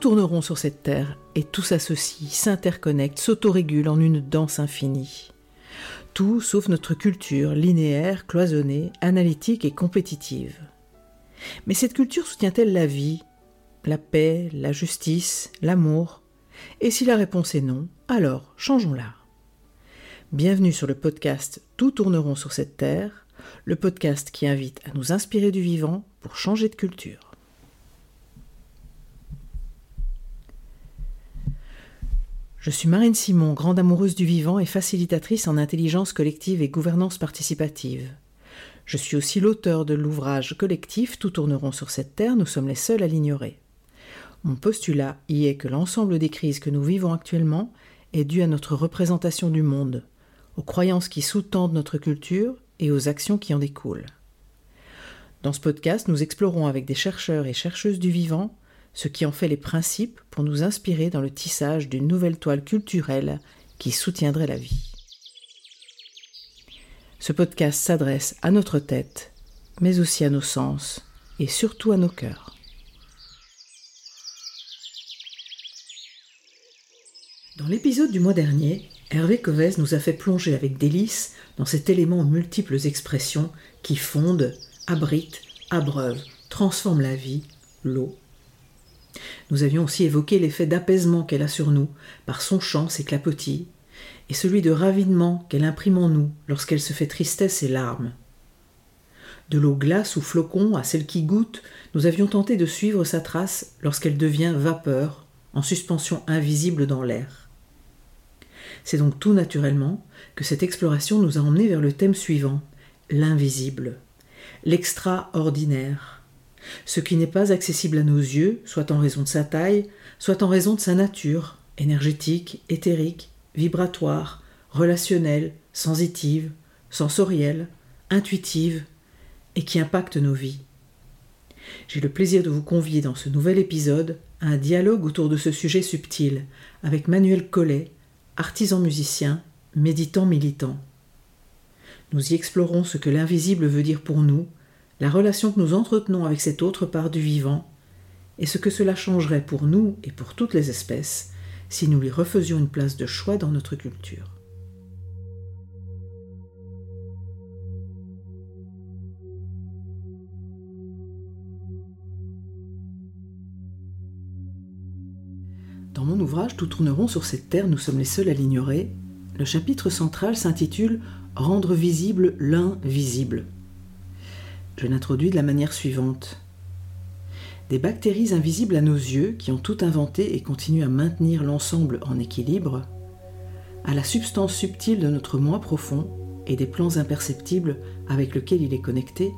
Tout tourne rond sur cette terre et tout s'associe, s'interconnecte, s'autorégule en une danse infinie. Tout sauf notre culture linéaire, cloisonnée, analytique et compétitive. Mais cette culture soutient-elle la vie, la paix, la justice, l'amour? Et si la réponse est non, alors changeons-la. Bienvenue sur le podcast Tout tourneront sur cette terre, le podcast qui invite à nous inspirer du vivant pour changer de culture. Je suis Marine Simon, grande amoureuse du vivant et facilitatrice en intelligence collective et gouvernance participative. Je suis aussi l'auteur de l'ouvrage collectif Tout tourneront sur cette terre, nous sommes les seuls à l'ignorer. Mon postulat y est que l'ensemble des crises que nous vivons actuellement est dû à notre représentation du monde, aux croyances qui sous-tendent notre culture et aux actions qui en découlent. Dans ce podcast, nous explorons avec des chercheurs et chercheuses du vivant ce qui en fait les principes pour nous inspirer dans le tissage d'une nouvelle toile culturelle qui soutiendrait la vie. Ce podcast s'adresse à notre tête, mais aussi à nos sens et surtout à nos cœurs. Dans l'épisode du mois dernier, Hervé Covès nous a fait plonger avec délice dans cet élément aux multiples expressions qui fondent, abritent, abreuvent, transforment la vie, l'eau. Nous avions aussi évoqué l'effet d'apaisement qu'elle a sur nous par son chant, ses clapotis, et celui de ravinement qu'elle imprime en nous lorsqu'elle se fait tristesse et larmes. De l'eau glace ou flocon à celle qui goûte, nous avions tenté de suivre sa trace lorsqu'elle devient vapeur, en suspension invisible dans l'air. C'est donc tout naturellement que cette exploration nous a emmenés vers le thème suivant, l'invisible, l'extraordinaire, ce qui n'est pas accessible à nos yeux, soit en raison de sa taille, soit en raison de sa nature, énergétique, éthérique, vibratoire, relationnelle, sensitive, sensorielle, intuitive, et qui impacte nos vies. J'ai le plaisir de vous convier dans ce nouvel épisode à un dialogue autour de ce sujet subtil avec Manuel Collet, artisan musicien, méditant militant. Nous y explorons ce que l'invisible veut dire pour nous, la relation que nous entretenons avec cette autre part du vivant, et ce que cela changerait pour nous et pour toutes les espèces si nous lui refaisions une place de choix dans notre culture. Dans mon ouvrage Tout tourneront sur cette terre, nous sommes les seuls à l'ignorer, le chapitre central s'intitule Rendre visible l'invisible. Je l'introduis de la manière suivante. Des bactéries invisibles à nos yeux qui ont tout inventé et continuent à maintenir l'ensemble en équilibre, à la substance subtile de notre moi profond et des plans imperceptibles avec lesquels il est connecté,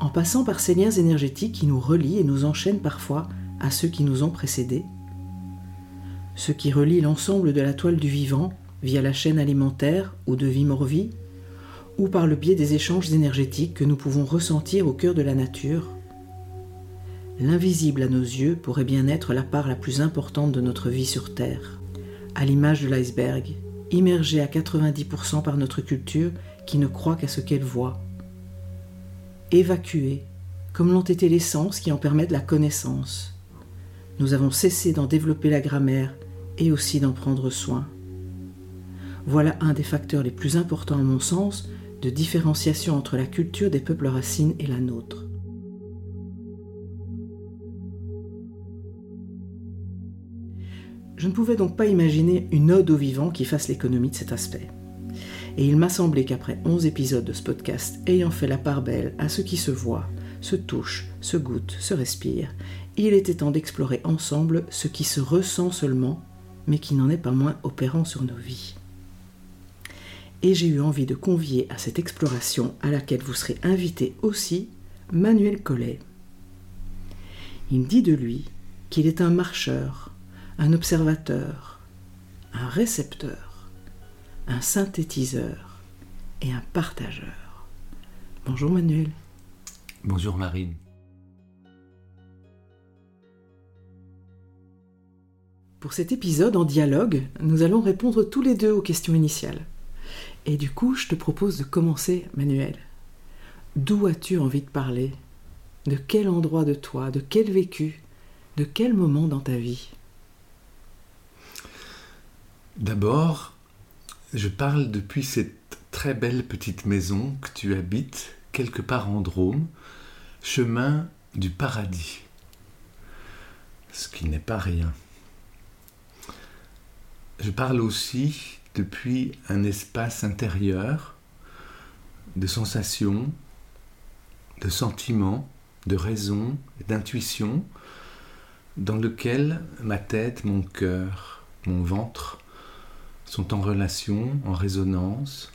en passant par ces liens énergétiques qui nous relient et nous enchaînent parfois à ceux qui nous ont précédés, ce qui relie l'ensemble de la toile du vivant via la chaîne alimentaire ou de vie-mort-vie, ou par le biais des échanges énergétiques que nous pouvons ressentir au cœur de la nature, l'invisible à nos yeux pourrait bien être la part la plus importante de notre vie sur Terre, à l'image de l'iceberg, immergé à 90% par notre culture qui ne croit qu'à ce qu'elle voit. Évacué, comme l'ont été les sens qui en permettent la connaissance. Nous avons cessé d'en développer la grammaire et aussi d'en prendre soin. Voilà un des facteurs les plus importants à mon sens de différenciation entre la culture des peuples racines et la nôtre. Je ne pouvais donc pas imaginer une ode au vivant qui fasse l'économie de cet aspect. Et il m'a semblé qu'après onze épisodes de ce podcast ayant fait la part belle à ce qui se voit, se touche, se goûte, se respire, il était temps d'explorer ensemble ce qui se ressent seulement mais qui n'en est pas moins opérant sur nos vies. Et j'ai eu envie de convier à cette exploration à laquelle vous serez invité aussi Manuel Collet. Il dit de lui qu'il est un marcheur, un observateur, un récepteur, un synthétiseur et un partageur. Bonjour Manuel. Bonjour Marine. Pour cet épisode en dialogue, nous allons répondre tous les deux aux questions initiales. Et du coup, je te propose de commencer, Manuel. D'où as-tu envie de parler? De quel endroit de toi, de quel vécu? De quel moment dans ta vie? D'abord, je parle depuis cette très belle petite maison que tu habites quelque part en Drôme, chemin du paradis. Ce qui n'est pas rien. Je parle aussi depuis un espace intérieur de sensations, de sentiments, de raisons, d'intuitions, dans lequel ma tête, mon cœur, mon ventre sont en relation, en résonance,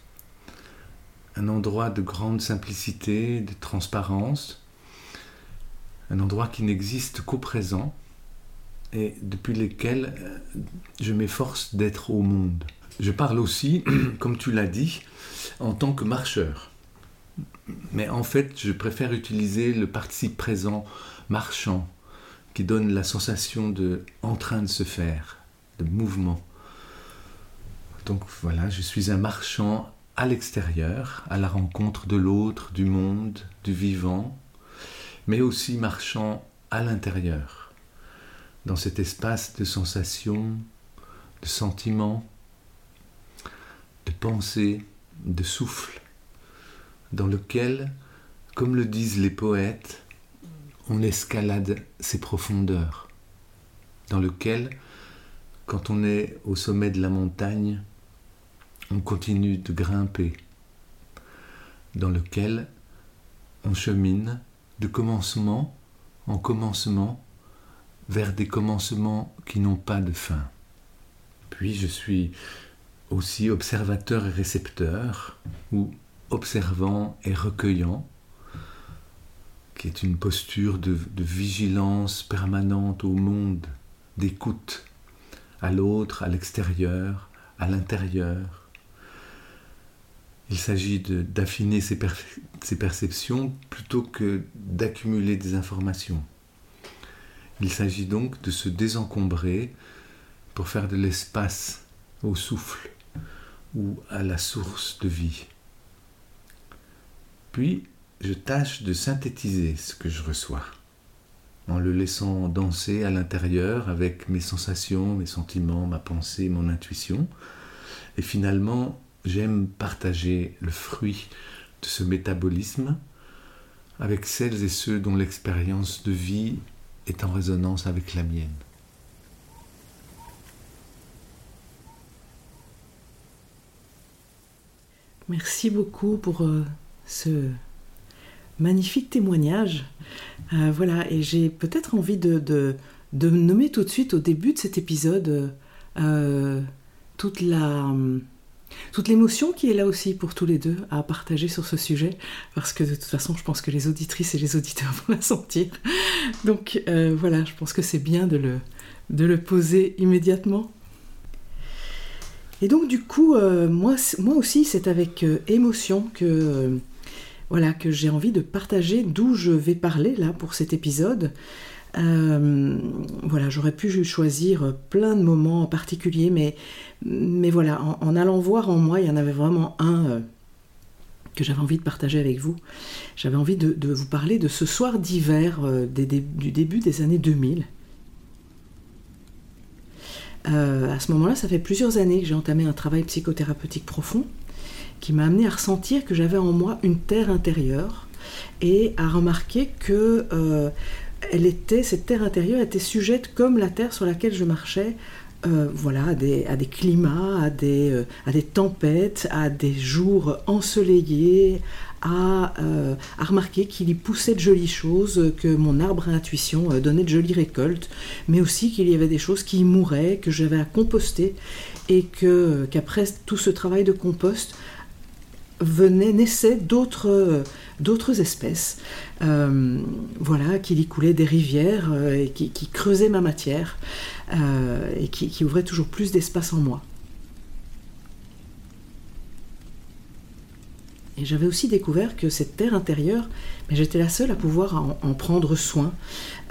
un endroit de grande simplicité, de transparence, un endroit qui n'existe qu'au présent et depuis lequel euh, je m'efforce d'être au monde. Je parle aussi, comme tu l'as dit, en tant que marcheur. Mais en fait, je préfère utiliser le participe présent marchant, qui donne la sensation de en train de se faire, de mouvement. Donc voilà, je suis un marchand à l'extérieur, à la rencontre de l'autre, du monde, du vivant, mais aussi marchant à l'intérieur, dans cet espace de sensations, de sentiments, de pensées, de souffle, dans lequel, comme le disent les poètes, on escalade ses profondeurs, dans lequel, quand on est au sommet de la montagne, on continue de grimper, dans lequel on chemine de commencement en commencement vers des commencements qui n'ont pas de fin. Puis je suis aussi observateur et récepteur, ou observant et recueillant, qui est une posture de, vigilance permanente au monde, d'écoute à l'autre, à l'extérieur, à l'intérieur, il s'agit d'affiner ses, perceptions plutôt que d'accumuler des informations. Il s'agit donc de se désencombrer pour faire de l'espace au souffle ou à la source de vie. Puis, je tâche de synthétiser ce que je reçois, en le laissant danser à l'intérieur avec mes sensations, mes sentiments, ma pensée, mon intuition, et finalement J'aime partager le fruit de ce métabolisme avec celles et ceux dont l'expérience de vie est en résonance avec la mienne. Merci beaucoup pour euh, ce magnifique témoignage. Euh, voilà, et j'ai peut-être envie de, de, nommer tout de suite au début de cet épisode euh, toute la toute l'émotion qui est là aussi pour tous les deux à partager sur ce sujet, parce que de toute façon, je pense que les auditrices et les auditeurs vont la sentir. Donc voilà, je pense que c'est bien de le poser immédiatement. Et donc du coup, euh, moi, aussi, c'est avec euh, émotion que, voilà, que j'ai envie de partager d'où je vais parler là pour cet épisode. Euh, voilà, j'aurais pu choisir plein de moments en particulier, mais, mais voilà, en, allant voir en moi, il y en avait vraiment un euh, que j'avais envie de partager avec vous. J'avais envie de, vous parler de ce soir d'hiver euh, du début des années 2000. À ce moment-là, ça fait plusieurs années que j'ai entamé un travail psychothérapeutique profond qui m'a amené à ressentir que j'avais en moi une terre intérieure et à remarquer que elle était, cette terre intérieure était sujette comme la terre sur laquelle je marchais, euh, voilà, à des, climats, euh, à des tempêtes, à des jours ensoleillés, à, euh, remarquer qu'il y poussait de jolies choses, que mon arbre à intuition donnait de jolies récoltes, mais aussi qu'il y avait des choses qui mouraient, que j'avais à composter, et que qu'après tout ce travail de compost, naissaient d'autres, espèces, euh, voilà, qu'il y coulait des rivières euh, qui, creusaient ma matière euh, et qui, qui ouvraient toujours plus d'espace en moi. Et j'avais aussi découvert que cette terre intérieure, mais j'étais la seule à pouvoir en, prendre soin.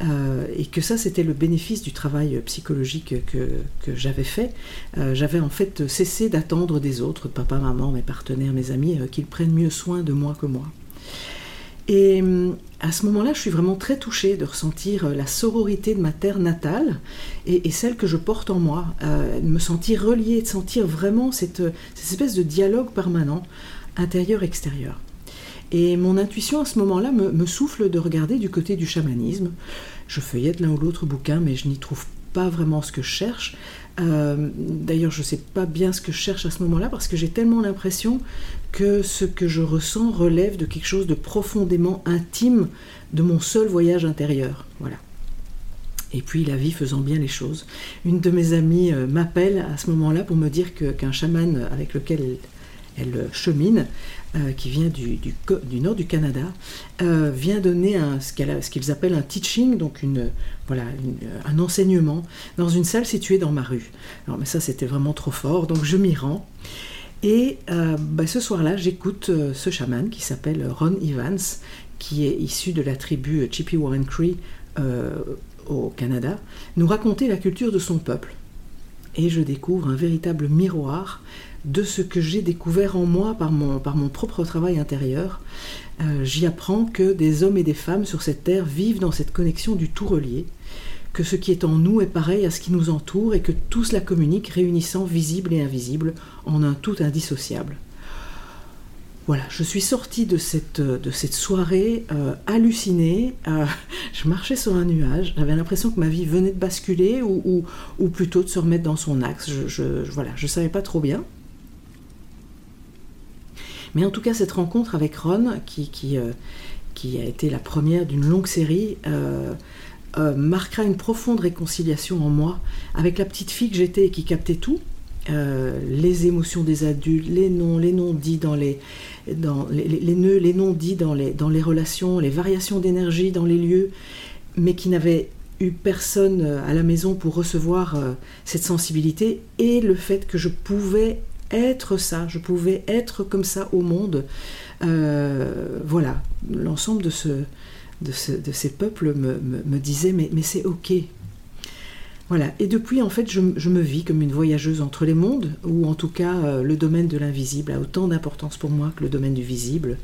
Euh, et que ça, c'était le bénéfice du travail psychologique que, j'avais fait. Euh, j'avais en fait cessé d'attendre des autres, papa, maman, mes partenaires, mes amis, euh, qu'ils prennent mieux soin de moi que moi. Et à ce moment-là, je suis vraiment très touchée de ressentir la sororité de ma terre natale et, celle que je porte en moi, euh, me sentir reliée, de sentir vraiment cette espèce de dialogue permanent, intérieur-extérieur. Et mon intuition à ce moment-là me, souffle de regarder du côté du chamanisme. Je feuillette l'un ou l'autre bouquin, mais je n'y trouve pas vraiment ce que je cherche. Euh, d'ailleurs, je ne sais pas bien ce que je cherche à ce moment-là parce que j'ai tellement l'impression que ce que je ressens relève de quelque chose de profondément intime de mon seul voyage intérieur. Voilà. Et puis la vie faisant bien les choses. Une de mes amies euh, m'appelle à ce moment-là pour me dire qu'un chaman avec lequel elle chemine, euh, qui vient du, nord du Canada, euh, vient donner ce qu'ils appellent un teaching, donc un enseignement, dans une salle située dans ma rue. Alors, mais ça, c'était vraiment trop fort, donc je m'y rends. Et euh, bah, ce soir-là, j'écoute ce chaman qui s'appelle Ron Evans, qui est issu de la tribu Chippewa Cree au Canada, nous raconter la culture de son peuple. Et je découvre un véritable miroir de ce que j'ai découvert en moi par mon, par mon propre travail intérieur. Euh, j'y apprends que des hommes et des femmes sur cette terre vivent dans cette connexion du tout relié, que ce qui est en nous est pareil à ce qui nous entoure et que tout cela communique, réunissant visible et invisible en un tout indissociable. Voilà, je suis sortie de cette, de cette soirée euh, hallucinée. Euh, je marchais sur un nuage. J'avais l'impression que ma vie venait de basculer ou, ou, plutôt de se remettre dans son axe. Je, je, voilà, je savais pas trop bien. Mais en tout cas, cette rencontre avec Ron, qui, euh, a été la première d'une longue série, euh, euh, marquera une profonde réconciliation en moi avec la petite fille que j'étais et qui captait tout. les émotions des adultes, les noms, les noms dits dans les, nœuds, les noms dits dans les, relations, les variations d'énergie dans les lieux, mais qui n'avaient eu personne à la maison pour recevoir cette sensibilité et le fait que je pouvais être ça, je pouvais être comme ça au monde. Euh, voilà, l'ensemble de, ce, de, ces peuples me, me, disait mais, c'est ok. Voilà, et depuis en fait je, me vis comme une voyageuse entre les mondes, ou en tout cas euh, le domaine de l'invisible a autant d'importance pour moi que le domaine du visible.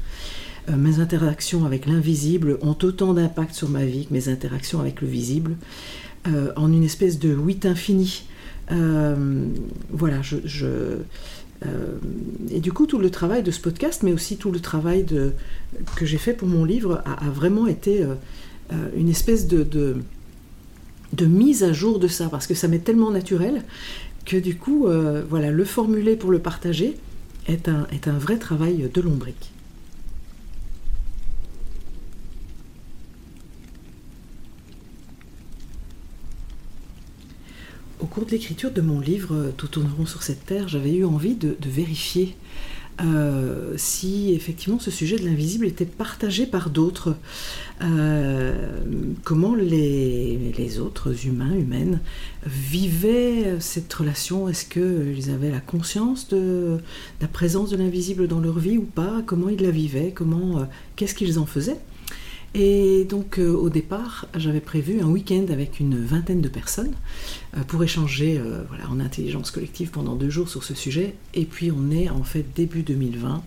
Euh, mes interactions avec l'invisible ont autant d'impact sur ma vie que mes interactions avec le visible, en une espèce de huit infini. Voilà, je, euh, et du coup, tout le travail de ce podcast, mais aussi tout le travail que j'ai fait pour mon livre, a, vraiment été euh, euh, une espèce de, de, mise à jour de ça, parce que ça m'est tellement naturel que du coup, voilà, le formuler pour le partager est un, est un vrai travail de lombrique. Au cours de l'écriture de mon livre euh, Tout tourneront sur cette terre, j'avais eu envie de, vérifier euh, si effectivement ce sujet de l'invisible était partagé par d'autres. Euh, comment les, autres humains, humaines, vivaient cette relation? Est-ce qu'ils avaient la conscience de, la présence de l'invisible dans leur vie ou pas? Comment ils la vivaient? Comment Qu'est-ce qu'ils en faisaient? Et donc euh, au départ, j'avais prévu un week-end avec une vingtaine de personnes euh, pour échanger euh, en intelligence collective pendant deux jours sur ce sujet. Et puis on est en fait début 2020.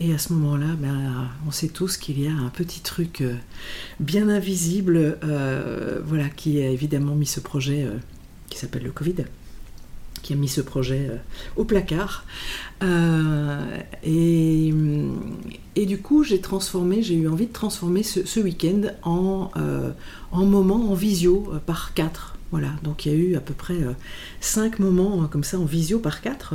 Et à ce moment-là, ben, on sait tous qu'il y a un petit truc bien invisible voilà, qui a évidemment mis ce projet qui s'appelle le Covid qui a mis ce projet au placard. et, et du coup, j'ai transformé, j'ai eu envie de transformer ce, week-end en, euh, en moment en visio euh, par quatre. Voilà, donc il y a eu à peu près euh, cinq moments comme ça en visio par quatre.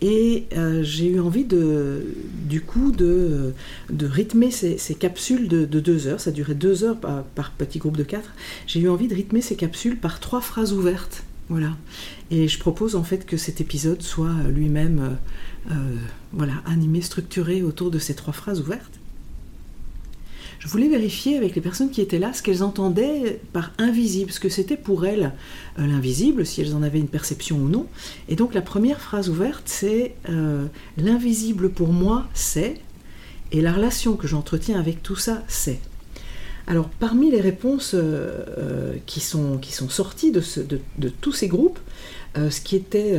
et j'ai eu envie de, du coup de, de rythmer ces, capsules de, deux heures. Ça durait deux heures par petit groupe de quatre. J'ai eu envie de rythmer ces capsules par trois phrases ouvertes. Voilà. Et je propose en fait que cet épisode soit lui-même euh, voilà, animé, structuré autour de ces trois phrases ouvertes. Je voulais vérifier avec les personnes qui étaient là ce qu'elles entendaient par invisible, ce que c'était pour elles euh, l'invisible, si elles en avaient une perception ou non. Et donc la première phrase ouverte, c'est euh, l'invisible pour moi, c'est, et la relation que j'entretiens avec tout ça, c'est. Alors parmi les réponses qui, sont, qui sont sorties de, tous ces groupes, ce qui était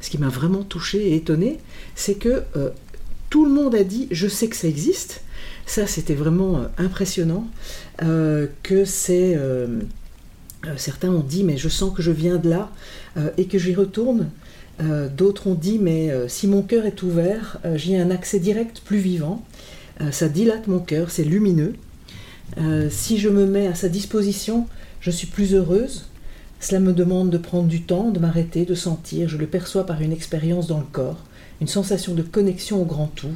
ce qui m'a vraiment touché et étonné, c'est que euh, tout le monde a dit je sais que ça existe, Ça, c'était vraiment impressionnant. que c'est. certains ont dit, mais je sens que je viens de là et que j'y retourne. D'autres ont dit, mais si mon cœur est ouvert, j'ai un accès direct plus vivant. ça dilate mon cœur, c'est lumineux. Si je me mets à sa disposition, je suis plus heureuse. Cela me demande de prendre du temps, de m'arrêter, de sentir. Je le perçois par une expérience dans le corps, une sensation de connexion au grand tout.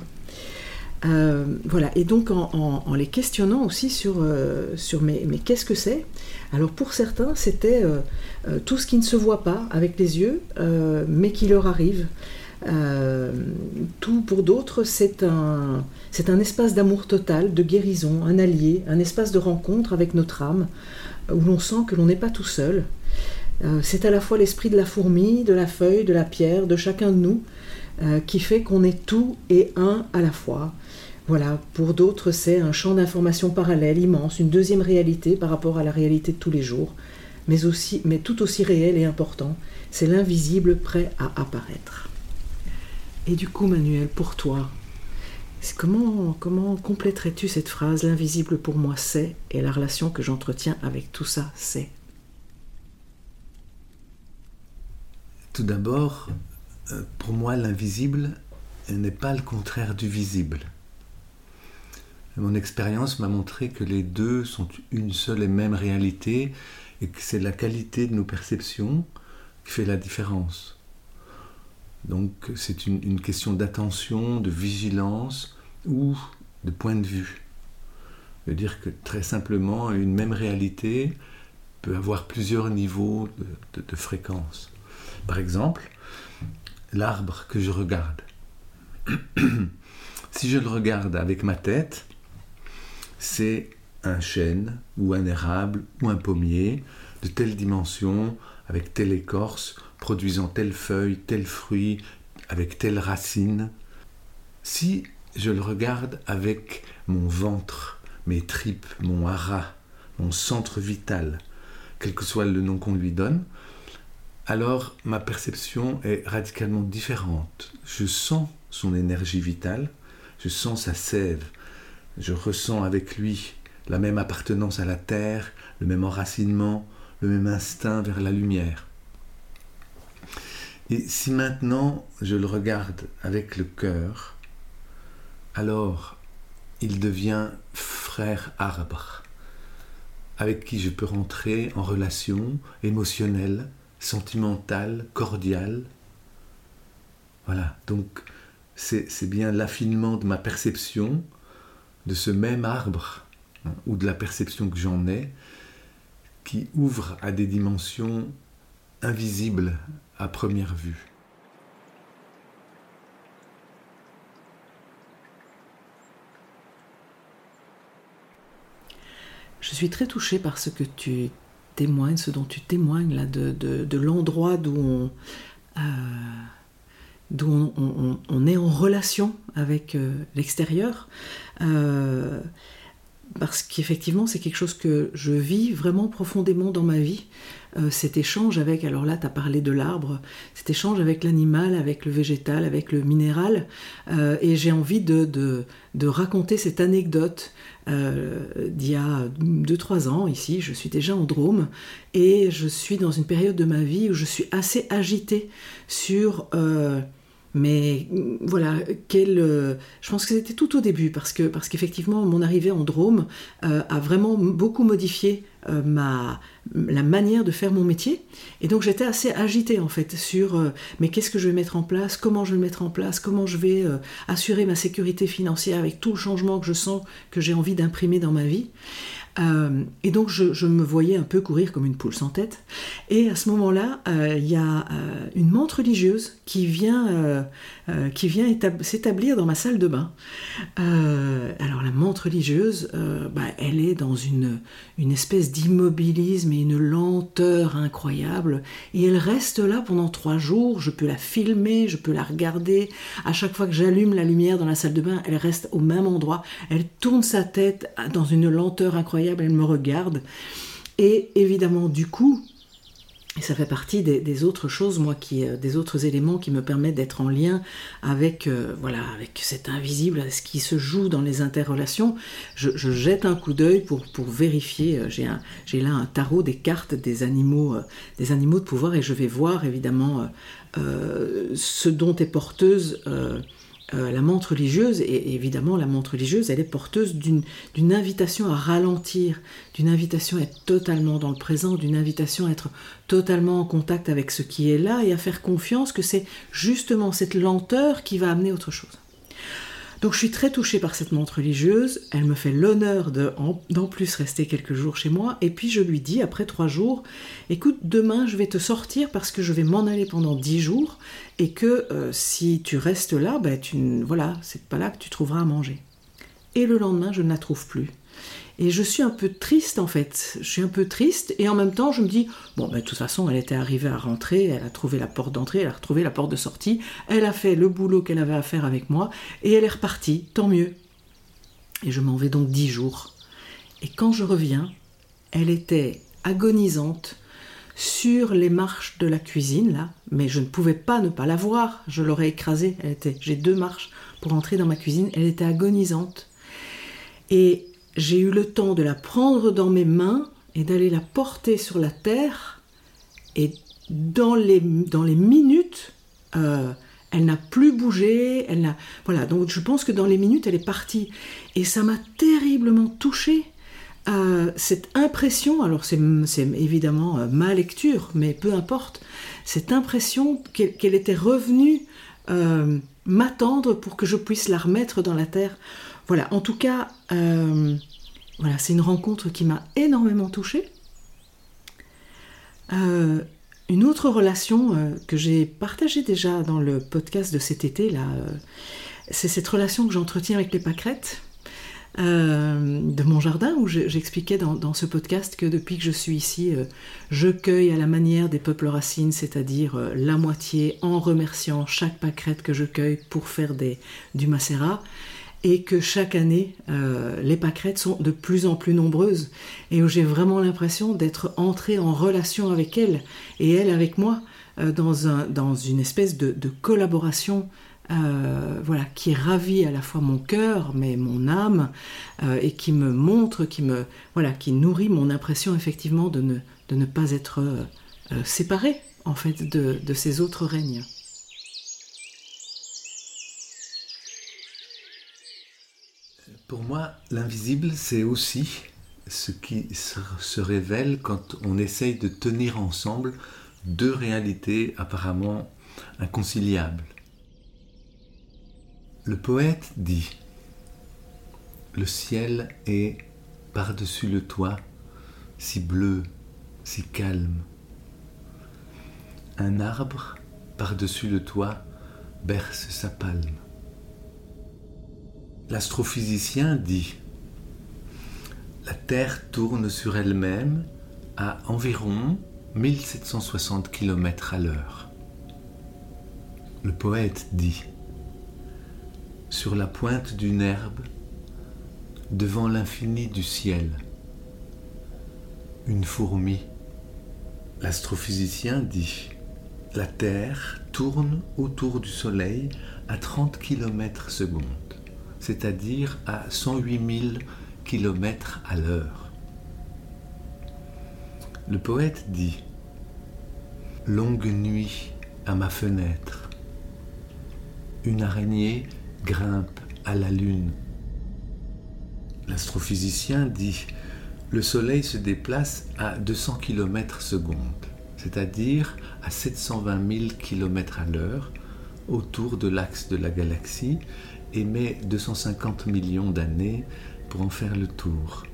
Euh, voilà, et donc en, les questionnant aussi sur, euh, sur mais, qu'est-ce que c'est Alors pour certains, c'était euh, tout ce qui ne se voit pas avec les yeux, mais qui leur arrive. tout pour d'autres, c'est un, c'est un espace d'amour total, de guérison, un allié, un espace de rencontre avec notre âme, où l'on sent que l'on n'est pas tout seul. Euh, c'est à la fois l'esprit de la fourmi, de la feuille, de la pierre, de chacun de nous, euh, qui fait qu'on est tout et un à la fois. Voilà, pour d'autres, c'est un champ d'information parallèle immense, une deuxième réalité par rapport à la réalité de tous les jours, mais, aussi, mais tout aussi réel et important. C'est l'invisible prêt à apparaître. Et du coup, Manuel, pour toi, Comment, comment compléterais-tu cette phrase L'invisible pour moi c'est, et la relation que j'entretiens avec tout ça c'est? Tout d'abord, euh, pour moi, l'invisible n'est pas le contraire du visible. Mon expérience m'a montré que les deux sont une seule et même réalité et que c'est la qualité de nos perceptions qui fait la différence. Donc c'est une, question d'attention, de vigilance ou de point de vue. Je veux dire que très simplement, une même réalité peut avoir plusieurs niveaux de fréquence. Par exemple, l'arbre que je regarde. si je le regarde avec ma tête, c'est un chêne ou un érable ou un pommier de telle dimension, avec telle écorce, produisant telle feuille, tel fruit, avec telle racine. Si je le regarde avec mon ventre, mes tripes, mon hara, mon centre vital, quel que soit le nom qu'on lui donne, alors ma perception est radicalement différente. Je sens son énergie vitale, je sens sa sève, je ressens avec lui la même appartenance à la terre, le même enracinement, le même instinct vers la lumière. Et si maintenant je le regarde avec le cœur, alors il devient frère arbre, avec qui je peux rentrer en relation émotionnelle, sentimentale, cordiale. Voilà, donc c'est bien l'affinement de ma perception de ce même arbre, hein, ou de la perception que j'en ai, qui ouvre à des dimensions invisibles à première vue. Je suis très touchée par ce que tu témoignes, ce dont tu témoignes de, l'endroit d'où on, euh, on, est en relation avec euh, l'extérieur. Euh, parce qu'effectivement, c'est quelque chose que je vis vraiment profondément dans ma vie. cet échange avec, alors là, tu as parlé de l'arbre, cet échange avec l'animal, avec le végétal, avec le minéral. et j'ai envie de, raconter cette anecdote euh, d'il y a 2-3 ans, ici, je suis déjà en Drôme, et je suis dans une période de ma vie où je suis assez agitée sur... Euh, mais voilà, euh, je pense que c'était tout au début, parce que parce qu'effectivement, mon arrivée en Drôme a vraiment beaucoup modifié ma, la manière de faire mon métier. Et donc j'étais assez agitée en fait sur euh, mais qu'est-ce que je vais mettre en place, comment je vais le mettre en place, comment je vais euh, assurer ma sécurité financière avec tout le changement que je sens que j'ai envie d'imprimer dans ma vie. Euh, et donc je, me voyais un peu courir comme une poule sans tête. Et à ce moment-là, il y a une montre religieuse qui vient, qui vient s'établir dans ma salle de bain. alors la montre religieuse, bah, elle est dans une, une espèce d'immobilisme une lenteur incroyable. Et elle reste là pendant trois jours. Je peux la filmer, je peux la regarder. À chaque fois que j'allume la lumière dans la salle de bain, elle reste au même endroit. Elle tourne sa tête dans une lenteur incroyable. Elle me regarde. Et évidemment, du coup, et ça fait partie des, autres choses, moi, qui, euh, des autres éléments qui me permettent d'être en lien avec, euh, voilà, avec cet invisible, ce qui se joue dans les interrelations. Je, jette un coup d'œil pour, pour vérifier. Euh, j'ai, j'ai là un tarot des cartes des animaux, des animaux de pouvoir et je vais voir évidemment ce dont est porteuse euh, la montre religieuse, et évidemment la montre religieuse, elle est porteuse d'une invitation à ralentir, d'une invitation à être totalement dans le présent, d'une invitation à être totalement en contact avec ce qui est là et à faire confiance que c'est justement cette lenteur qui va amener autre chose. Donc je suis très touchée par cette montre religieuse, elle me fait l'honneur d'en plus rester quelques jours chez moi, et puis je lui dis après trois jours, écoute, demain je vais te sortir parce que je vais m'en aller pendant dix jours, et que euh, si tu restes là, ben tu, voilà, c'est pas là que tu trouveras à manger. Et le lendemain, je ne la trouve plus. Et je suis un peu triste en fait. Je suis un peu triste et en même temps je me dis, bon, ben, de toute façon, elle était arrivée à rentrer, elle a trouvé la porte d'entrée, elle a retrouvé la porte de sortie, elle a fait le boulot qu'elle avait à faire avec moi et elle est repartie, tant mieux. Et je m'en vais donc dix jours. Et quand je reviens, elle était agonisante sur les marches de la cuisine là, mais je ne pouvais pas ne pas la voir, je l'aurais écrasée. Elle était, j'ai deux marches pour entrer dans ma cuisine, elle était agonisante. Et j'ai eu le temps de la prendre dans mes mains et d'aller la porter sur la terre. Et dans les, dans les minutes, euh, elle n'a plus bougé. Elle n'a, voilà, donc je pense que dans les minutes, elle est partie. Et ça m'a terriblement touchée. Euh, cette impression, alors c'est, évidemment euh, ma lecture, mais peu importe, cette impression qu'elle, était revenue m'attendre pour que je puisse la remettre dans la terre. Voilà, en tout cas, euh, voilà, c'est une rencontre qui m'a énormément touchée. Euh, une autre relation euh, que j'ai partagée déjà dans le podcast de cet été, là, c'est cette relation que j'entretiens avec les pâquerettes. De mon jardin où j'expliquais dans, ce podcast que depuis que je suis ici, je cueille à la manière des peuples racines, c'est-à-dire la moitié en remerciant chaque pâquerette que je cueille pour faire du macérat et que chaque année, euh, les pâquerettes sont de plus en plus nombreuses. Et où j'ai vraiment l'impression d'être entrée en relation avec elles et elles avec moi euh, dans une espèce de, collaboration euh, voilà, qui ravit à la fois mon cœur mais mon âme et qui me montre, qui me voilà, qui nourrit mon impression effectivement de ne, de ne pas être séparée en fait de, de ces autres règnes. Pour moi, l'invisible, c'est aussi ce qui se révèle quand on essaye de tenir ensemble deux réalités apparemment inconciliables. Le poète dit Le ciel est par-dessus le toit, si bleu, si calme. Un arbre par-dessus le toit berce sa palme. L'astrophysicien dit La Terre tourne sur elle-même à environ 1760 km à l'heure. Le poète dit Sur la pointe d'une herbe, devant l'infini du ciel, une fourmi. L'astrophysicien dit La Terre tourne autour du Soleil à 30 km secondes c'est-à-dire à 108 000 km à l'heure. Le poète dit Longue nuit à ma fenêtre, une araignée grimpe à la lune. L'astrophysicien dit Le Soleil se déplace à 200 km secondes, c'est-à-dire à 720 000 km à l'heure autour de l'axe de la galaxie et met 250 millions d'années pour en faire le tour.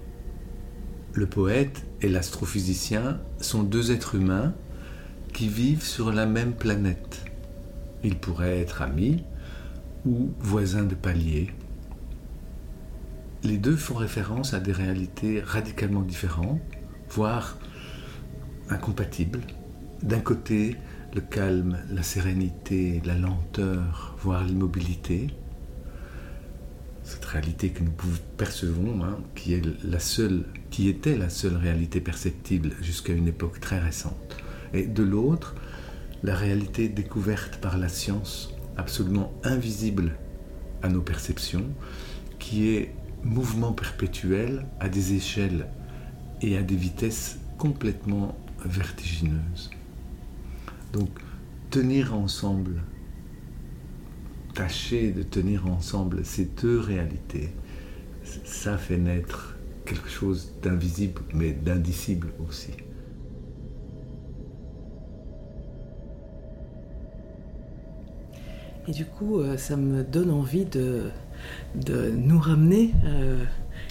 Le poète et l'astrophysicien sont deux êtres humains qui vivent sur la même planète. Ils pourraient être amis ou voisins de palier. Les deux font référence à des réalités radicalement différentes, voire incompatibles. D'un côté, le calme, la sérénité, la lenteur, voire l'immobilité, cette réalité que nous percevons, hein, qui, est la seule, qui était la seule réalité perceptible jusqu'à une époque très récente. Et de l'autre, la réalité découverte par la science, absolument invisible à nos perceptions, qui est mouvement perpétuel à des échelles et à des vitesses complètement vertigineuses. Donc, tenir ensemble, tâcher de tenir ensemble ces deux réalités, ça fait naître quelque chose d'invisible, mais d'indicible aussi. Et du coup, euh, ça me donne envie de, nous ramener, euh,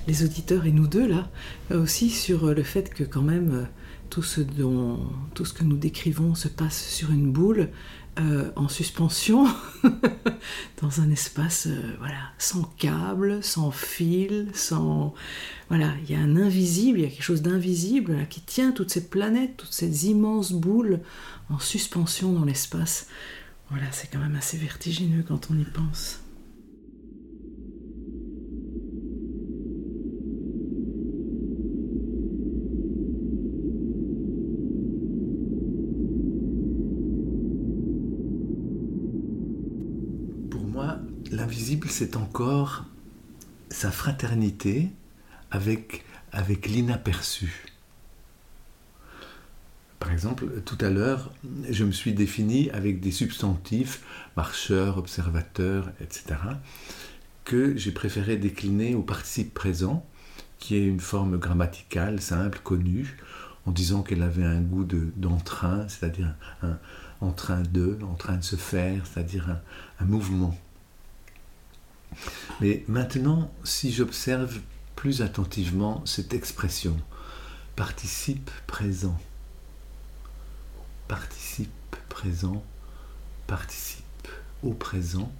les auditeurs et nous deux, là, aussi sur le fait que quand même euh, tout ce, dont, tout ce que nous décrivons se passe sur une boule, en suspension, dans un espace voilà, sans câble, sans fil, sans... Voilà, il y a un invisible, il y a quelque chose d'invisible qui tient toutes ces planètes, toutes ces immenses boules en suspension dans l'espace. Voilà, c'est quand même assez vertigineux quand on y pense. Pour moi, l'invisible, c'est encore sa fraternité avec, avec l'inaperçu. Par exemple, tout à l'heure, je me suis défini avec des substantifs, marcheur, observateur, etc., que j'ai préféré décliner au participe présent, qui est une forme grammaticale simple, connue, en disant qu'elle avait un goût d'entrain, c'est-à-dire un, en train de, en train de se faire, c'est-à-dire un, un mouvement. Mais maintenant, si j'observe plus attentivement cette expression, participe présent, participe présent, participe au présent,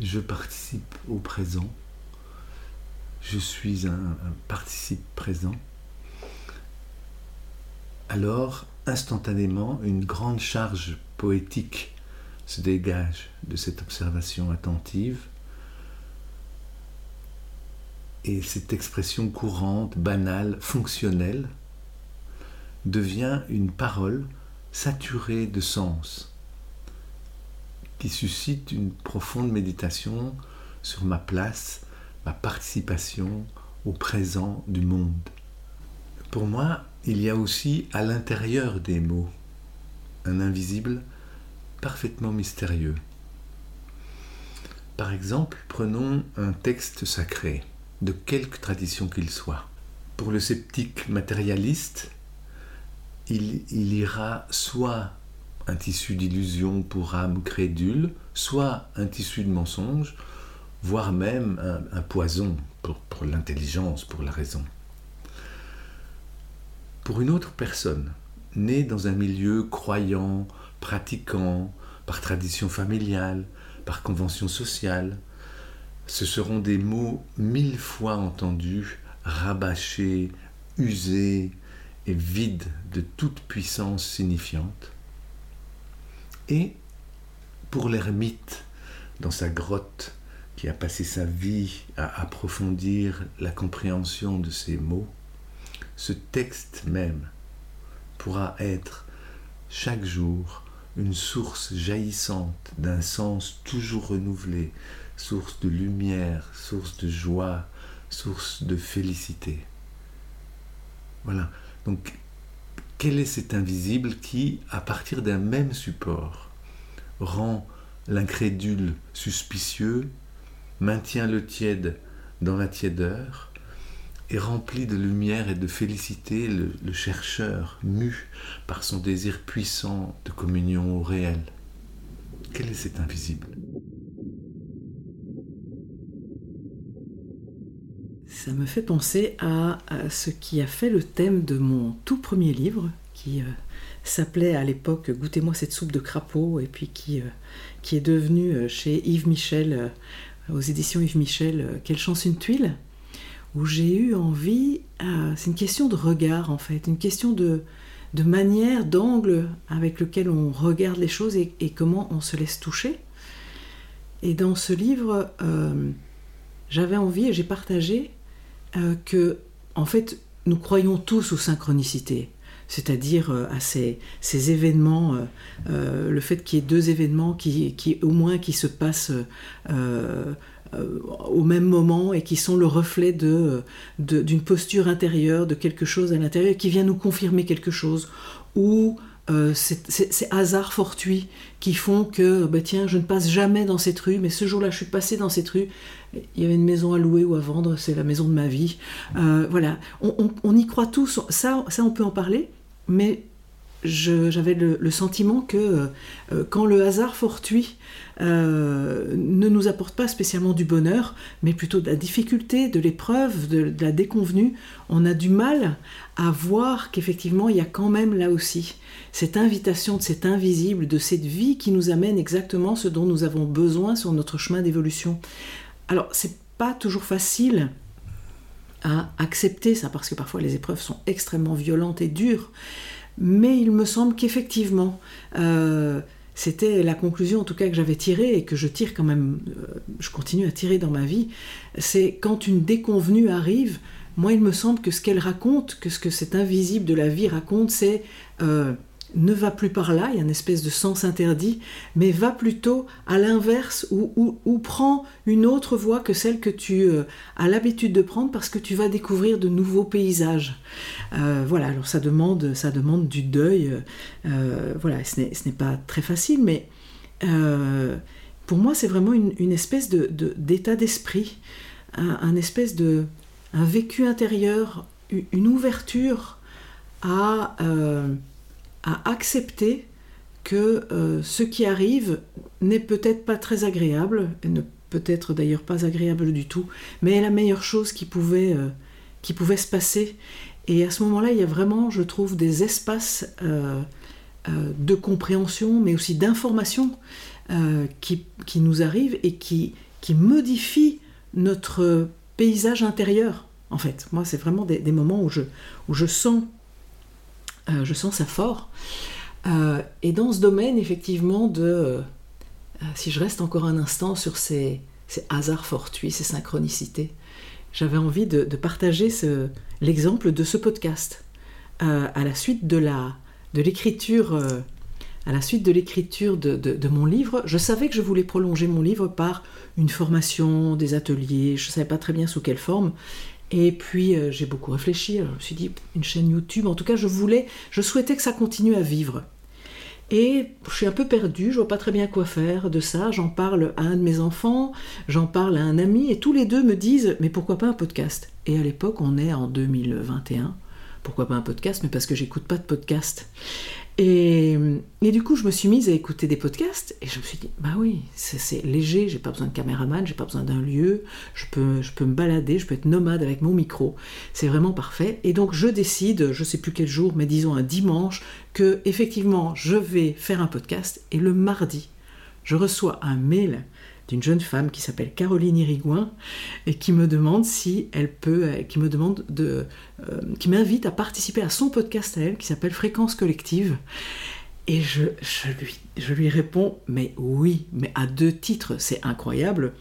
je participe au présent, je suis un, participe présent, alors instantanément une grande charge poétique se dégage de cette observation attentive. Et cette expression courante, banale, fonctionnelle devient une parole saturée de sens, qui suscite une profonde méditation sur ma place, ma participation au présent du monde. Pour moi, il y a aussi à l'intérieur des mots un invisible parfaitement mystérieux. Par exemple, prenons un texte sacré, de quelque tradition qu'il soit. Pour le sceptique matérialiste, il, ira soit un tissu d'illusion pour âme crédule, soit un tissu de mensonge, voire même un, poison pour, pour l'intelligence, pour la raison. Pour une autre personne, née dans un milieu croyant, pratiquant, par tradition familiale, par convention sociale, ce seront des mots mille fois entendus, rabâchés, usés, vide de toute puissance signifiante. Et pour l'ermite, dans sa grotte, qui a passé sa vie à approfondir la compréhension de ces mots, ce texte même pourra être chaque jour une source jaillissante d'un sens toujours renouvelé, source de lumière, source de joie, source de félicité. Voilà, donc, quel est cet invisible qui, à partir d'un même support, rend l'incrédule suspicieux, maintient le tiède dans la tièdeur, et remplit de lumière et de félicité le, le chercheur, mu par son désir puissant de communion au réel? Quel est cet invisible? Ça me fait penser à, ce qui a fait le thème de mon tout premier livre, qui euh, s'appelait à l'époque Goûtez-moi cette soupe de crapaud, et puis qui, euh, qui est devenu euh, chez Yves Michel, aux éditions Yves Michel, Quelle chance une tuile, où j'ai eu envie, c'est une question de regard en fait, une question de, de manière, d'angle avec lequel on regarde les choses et, et, comment on se laisse toucher. Et dans ce livre, j'avais envie et j'ai partagé euh, que, en fait, nous croyons tous aux synchronicités. c'est-à-dire à ces, événements, le fait qu'il y ait deux événements qui, qui, au moins qui se passent au même moment et qui sont le reflet de, d'une posture intérieure, de quelque chose à l'intérieur qui vient nous confirmer quelque chose, ou euh, ces hasards fortuits qui font que, bah, tiens, je ne passe jamais dans cette rue, mais ce jour-là, je suis passé dans cette rue, il y avait une maison à louer ou à vendre, c'est la maison de ma vie. Euh, voilà, on, y croit tous, ça, ça on peut en parler, mais j'avais le, sentiment que euh, quand le hasard fortuit ne nous apporte pas spécialement du bonheur, mais plutôt de la difficulté, de l'épreuve, de, la déconvenue, on a du mal à voir qu'effectivement il y a quand même là aussi cette invitation de cet invisible, de cette vie qui nous amène exactement ce dont nous avons besoin sur notre chemin d'évolution. Alors c'est pas toujours facile à accepter ça parce que parfois les épreuves sont extrêmement violentes et dures. Mais il me semble qu'effectivement, euh, c'était la conclusion en tout cas que j'avais tirée et que je tire quand même, euh, je continue à tirer dans ma vie, c'est quand une déconvenue arrive, moi il me semble que ce qu'elle raconte, que ce que cet invisible de la vie raconte, c'est euh, ne va plus par là, il y a une espèce de sens interdit, mais va plutôt à l'inverse ou, ou, prend une autre voie que celle que tu euh, as l'habitude de prendre parce que tu vas découvrir de nouveaux paysages. Euh, voilà, alors ça demande, ça demande du deuil. Euh, voilà, ce n'est pas très facile, mais pour moi c'est vraiment une, espèce d'état de, d'état d'esprit, un, espèce de un vécu intérieur, une ouverture à accepter que euh, ce qui arrive n'est peut-être pas très agréable, et ne peut-être d'ailleurs pas agréable du tout, mais la meilleure chose qui pouvait, euh, qui pouvait se passer. Et à ce moment-là, il y a vraiment, je trouve, des espaces euh, de compréhension, mais aussi d'information qui, qui, nous arrivent et qui, modifient notre paysage intérieur. En fait, moi, c'est vraiment des, des, moments où je, où je sens euh, je sens ça fort. Euh, et dans ce domaine, effectivement, de. Euh, si je reste encore un instant sur ces, hasards fortuits, ces synchronicités, j'avais envie de, partager l'exemple de ce podcast. à la suite de l'écriture à la suite de l'écriture de, mon livre, je savais que je voulais prolonger mon livre par une formation, des ateliers, je ne savais pas très bien sous quelle forme. Et puis euh, j'ai beaucoup réfléchi, je me suis dit une chaîne YouTube, en tout cas je voulais, je souhaitais que ça continue à vivre. Et je suis un peu perdue, je vois pas très bien quoi faire de ça, j'en parle à un de mes enfants, j'en parle à un ami, et tous les deux me disent mais pourquoi pas un podcast? Et à l'époque on est en 2021, pourquoi pas un podcast? Mais parce que j'écoute pas de podcast. Et, du coup, je me suis mise à écouter des podcasts et je me suis dit, bah oui, c'est léger, j'ai pas besoin de caméraman, j'ai pas besoin d'un lieu, je peux, je peux me balader, je peux être nomade avec mon micro, c'est vraiment parfait. Et donc, je décide, je sais plus quel jour, mais disons un dimanche, que effectivement, je vais faire un podcast et le mardi, je reçois un mail d'une jeune femme qui s'appelle Caroline Irigouin et qui me demande si elle peut, euh, qui me demande de, qui m'invite à participer à son podcast à elle qui s'appelle Fréquence collective. Et je, lui, je lui réponds, mais oui, mais à deux titres, c'est incroyable.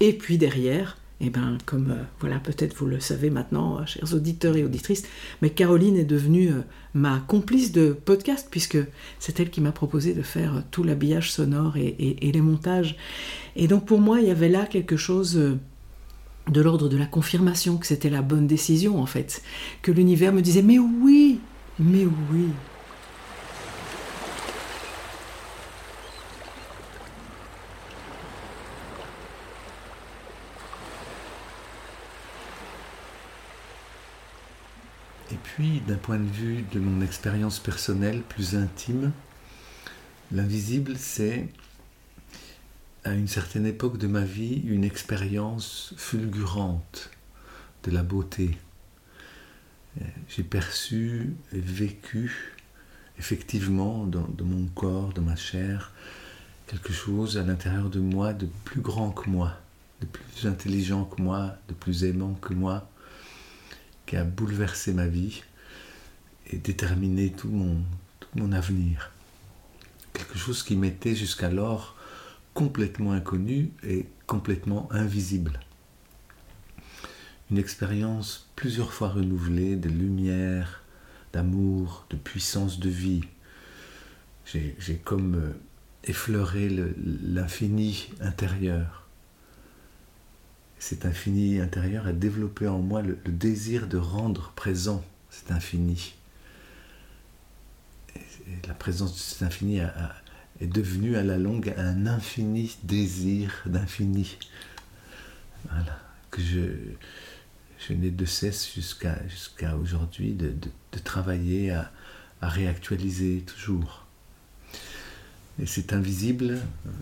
Et puis derrière, eh ben, comme euh, voilà, peut-être vous le savez maintenant, euh, chers auditeurs et auditrices, mais Caroline est devenue euh, ma complice de podcast puisque c'est elle qui m'a proposé de faire tout l'habillage sonore et, les montages. Et donc pour moi, il y avait là quelque chose de l'ordre de la confirmation que c'était la bonne décision en fait, que l'univers me disait mais oui, mais oui, puis, d'un point de vue de mon expérience personnelle plus intime, l'invisible, c'est, à une certaine époque de ma vie, une expérience fulgurante de la beauté. J'ai perçu et vécu, effectivement, dans, dans, mon corps, dans ma chair, quelque chose à l'intérieur de moi de plus grand que moi, de plus intelligent que moi, de plus aimant que moi, qui a bouleversé ma vie et déterminé tout mon avenir. Quelque chose qui m'était jusqu'alors complètement inconnu et complètement invisible. Une expérience plusieurs fois renouvelée de lumière, d'amour, de puissance de vie. J'ai comme euh, effleuré l'infini intérieur. Cet infini intérieur a développé en moi le, désir de rendre présent cet infini. La présence de cet infini est devenue à la longue un infini désir d'infini. Voilà, que je, je n'ai de cesse jusqu'à aujourd'hui de, de, travailler à, à réactualiser toujours. Et c'est invisible,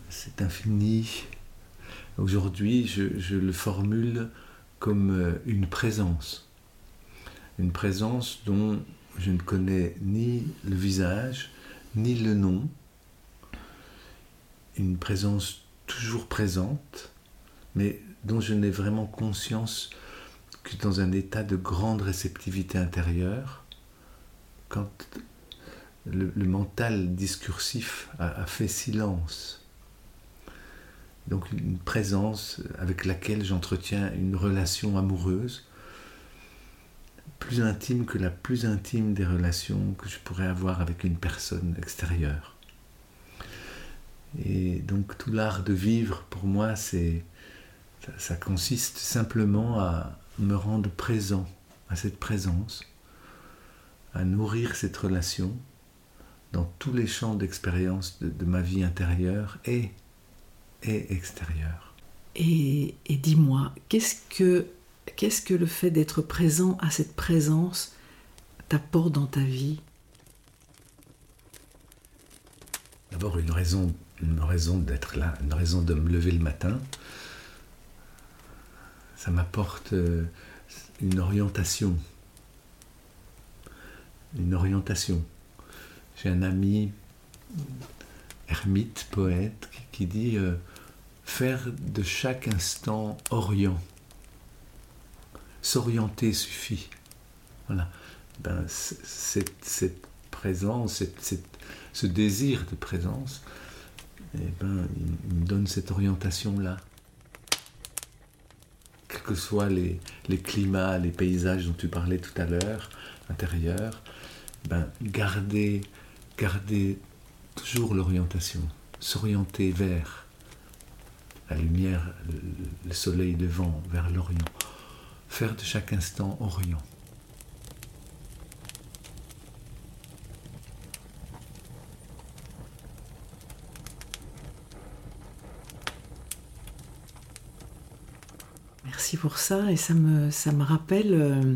c'est infini. Aujourd'hui, je, je, le formule comme euh, une présence. Une présence dont je ne connais ni le visage, ni le nom. Une présence toujours présente, mais dont je n'ai vraiment conscience que dans un état de grande réceptivité intérieure, quand le, mental discursif a, fait silence. Donc une présence avec laquelle j'entretiens une relation amoureuse, plus intime que la plus intime des relations que je pourrais avoir avec une personne extérieure. Et donc tout l'art de vivre, pour moi, c'est ça, consiste simplement à me rendre présent à cette présence, à nourrir cette relation dans tous les champs d'expérience de, ma vie intérieure et, et extérieure. Et, et dis-moi, qu'est-ce que, qu'est-ce que le fait d'être présent à cette présence t'apporte dans ta vie? D'abord une raison, une raison d'être là, une raison de me lever le matin, ça m'apporte euh, une orientation. Une orientation. J'ai un ami, ermite, poète, qui dit euh, faire de chaque instant orient. S'orienter suffit. Voilà. Ben, cette, présence, ce désir de présence, eh ben, il me donne cette orientation-là quels que soient les, climats, les paysages dont tu parlais tout à l'heure, intérieurs, ben, garder, garder toujours l'orientation, s'orienter vers la lumière, le, soleil devant, vers l'Orient, faire de chaque instant Orient. Pour ça et ça me, ça me rappelle, euh,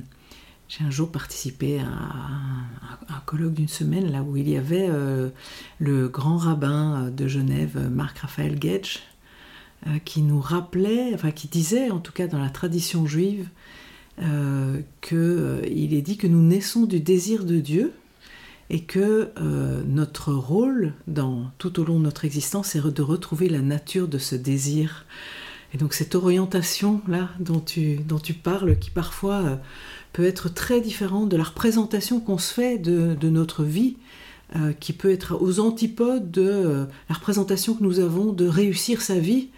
j'ai un jour participé à, un, colloque d'une semaine là où il y avait euh, le grand rabbin de Genève, Marc-Raphaël euh, qui nous rappelait, enfin qui disait en tout cas dans la tradition juive, qu'il est dit que nous naissons du désir de Dieu et que notre rôle dans, tout au long de notre existence est de retrouver la nature de ce désir et donc cette orientation-là dont tu, dont tu parles, qui parfois euh, peut être très différente de la représentation qu'on se fait de, de notre vie, euh, qui peut être aux antipodes de euh, la représentation que nous avons de réussir sa vie,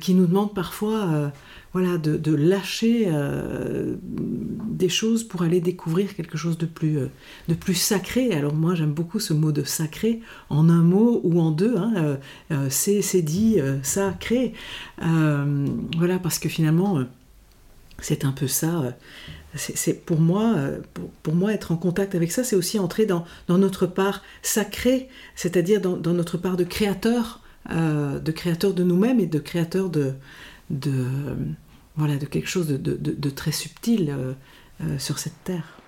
qui nous demande parfois voilà, de, lâcher euh, des choses pour aller découvrir quelque chose de plus, euh, de plus sacré. Alors moi j'aime beaucoup ce mot de sacré en un mot ou en deux. Hein, euh, c'est dit sacré. voilà parce que finalement c'est un peu ça. C'est pour moi, pour, moi être en contact avec ça, c'est aussi entrer dans, dans, notre part sacrée, c'est-à-dire dans, notre part de créateur, de créateur de nous-mêmes et de créateur de, voilà, quelque chose de, très subtil euh, euh, sur cette terre.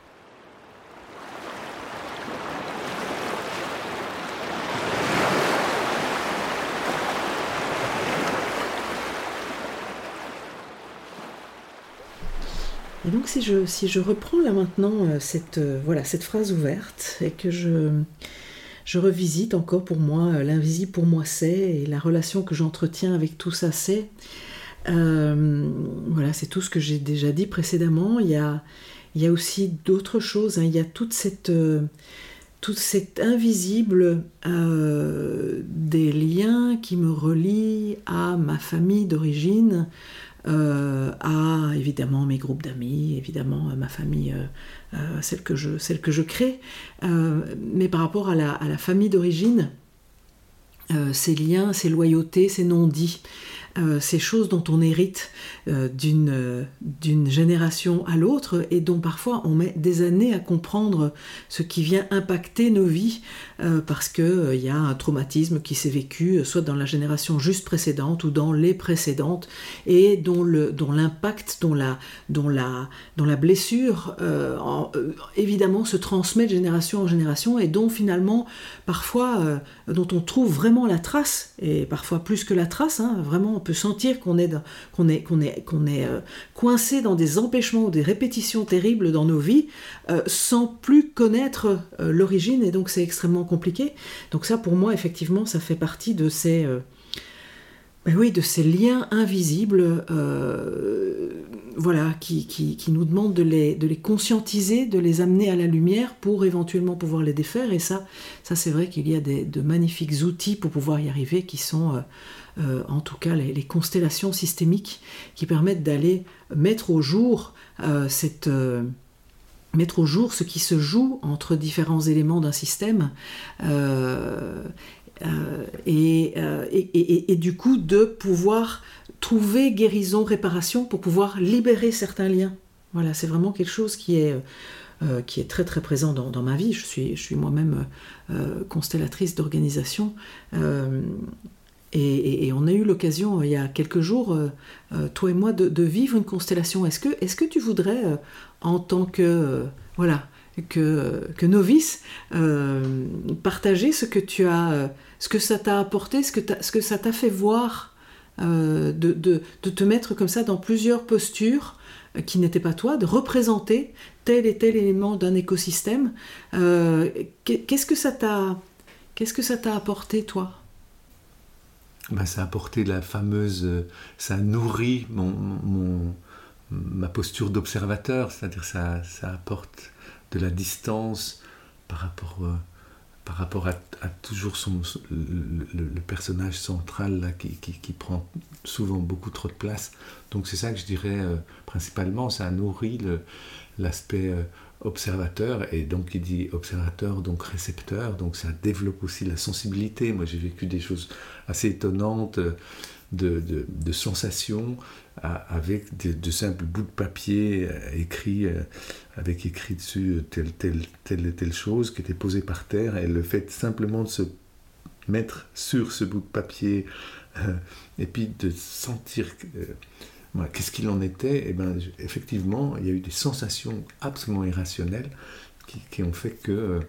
Et donc si je, si je reprends là maintenant euh, cette, voilà, cette phrase ouverte et que je, je revisite encore pour moi l'invisible pour moi c'est et la relation que j'entretiens avec tout ça c'est, euh, voilà, c'est tout ce que j'ai déjà dit précédemment. Il y a, aussi d'autres choses. Hein. Il y a toute cette, euh, toute cette invisible euh, des liens qui me relient à ma famille d'origine, à évidemment mes groupes d'amis, évidemment ma famille, celle, que je, celle que je crée, mais par rapport à la, à la famille d'origine, ces liens, ces loyautés, ces non-dits. Euh, ces choses dont on hérite euh, euh, d'une génération à l'autre et dont parfois on met des années à comprendre ce qui vient impacter nos vies parce qu'il y a un traumatisme qui s'est vécu soit dans la génération juste précédente ou dans les précédentes et dont l'impact, dont, la, dont, la, dont la blessure évidemment se transmet de génération en génération et dont finalement parfois dont on trouve vraiment la trace et parfois plus que la trace, hein, vraiment peut sentir qu'on est, est, est, est euh, coincé dans des empêchements ou des répétitions terribles dans nos vies euh, sans plus connaître euh, l'origine et donc c'est extrêmement compliqué. Donc ça pour moi effectivement ça fait partie de ces... Ben oui, de ces liens invisibles, voilà, qui, qui, qui, nous demandent de les, de les conscientiser, de les amener à la lumière pour éventuellement pouvoir les défaire. Et ça, ça c'est vrai qu'il y a des, de magnifiques outils pour pouvoir y arriver qui sont en tout cas les, constellations systémiques qui permettent d'aller mettre au jour euh, cette euh, mettre au jour ce qui se joue entre différents éléments d'un système et, et, du coup de pouvoir trouver guérison, réparation pour pouvoir libérer certains liens. Voilà, c'est vraiment quelque chose qui est, qui est très très présent dans, dans, ma vie. Je suis, je suis moi-même constellatrice d'organisation et, on a eu l'occasion euh, il y a quelques jours, euh, euh, toi et moi, de, vivre une constellation. Est-ce que, tu voudrais, en tant que voilà que, novice, partager ce que tu as, ce que ça t'a apporté, ce que, ça t'a fait voir, de, te mettre comme ça dans plusieurs postures qui n'étaient pas toi, de représenter tel et tel élément d'un écosystème. qu'est-ce que ça t'a apporté, toi? Bah, ça a apporté la fameuse, ça a nourri mon, ma posture d'observateur, c'est-à-dire ça, ça apporte de la distance par rapport, euh, par rapport à, toujours le, personnage central là, qui, qui, prend souvent beaucoup trop de place. Donc c'est ça que je dirais euh, principalement, ça a nourri l'aspect euh, observateur, et donc il dit observateur, donc récepteur, donc ça développe aussi la sensibilité. Moi j'ai vécu des choses assez étonnantes de, de, sensations avec de, simples bouts de papier euh, écrits, euh, avec écrit dessus telle, telle, telle, telle chose qui était posée par terre, et le fait simplement de se mettre sur ce bout de papier, euh, et puis de sentir Qu'est-ce qu'il en était? Et eh ben, effectivement, il y a eu des sensations absolument irrationnelles qui, ont fait que euh,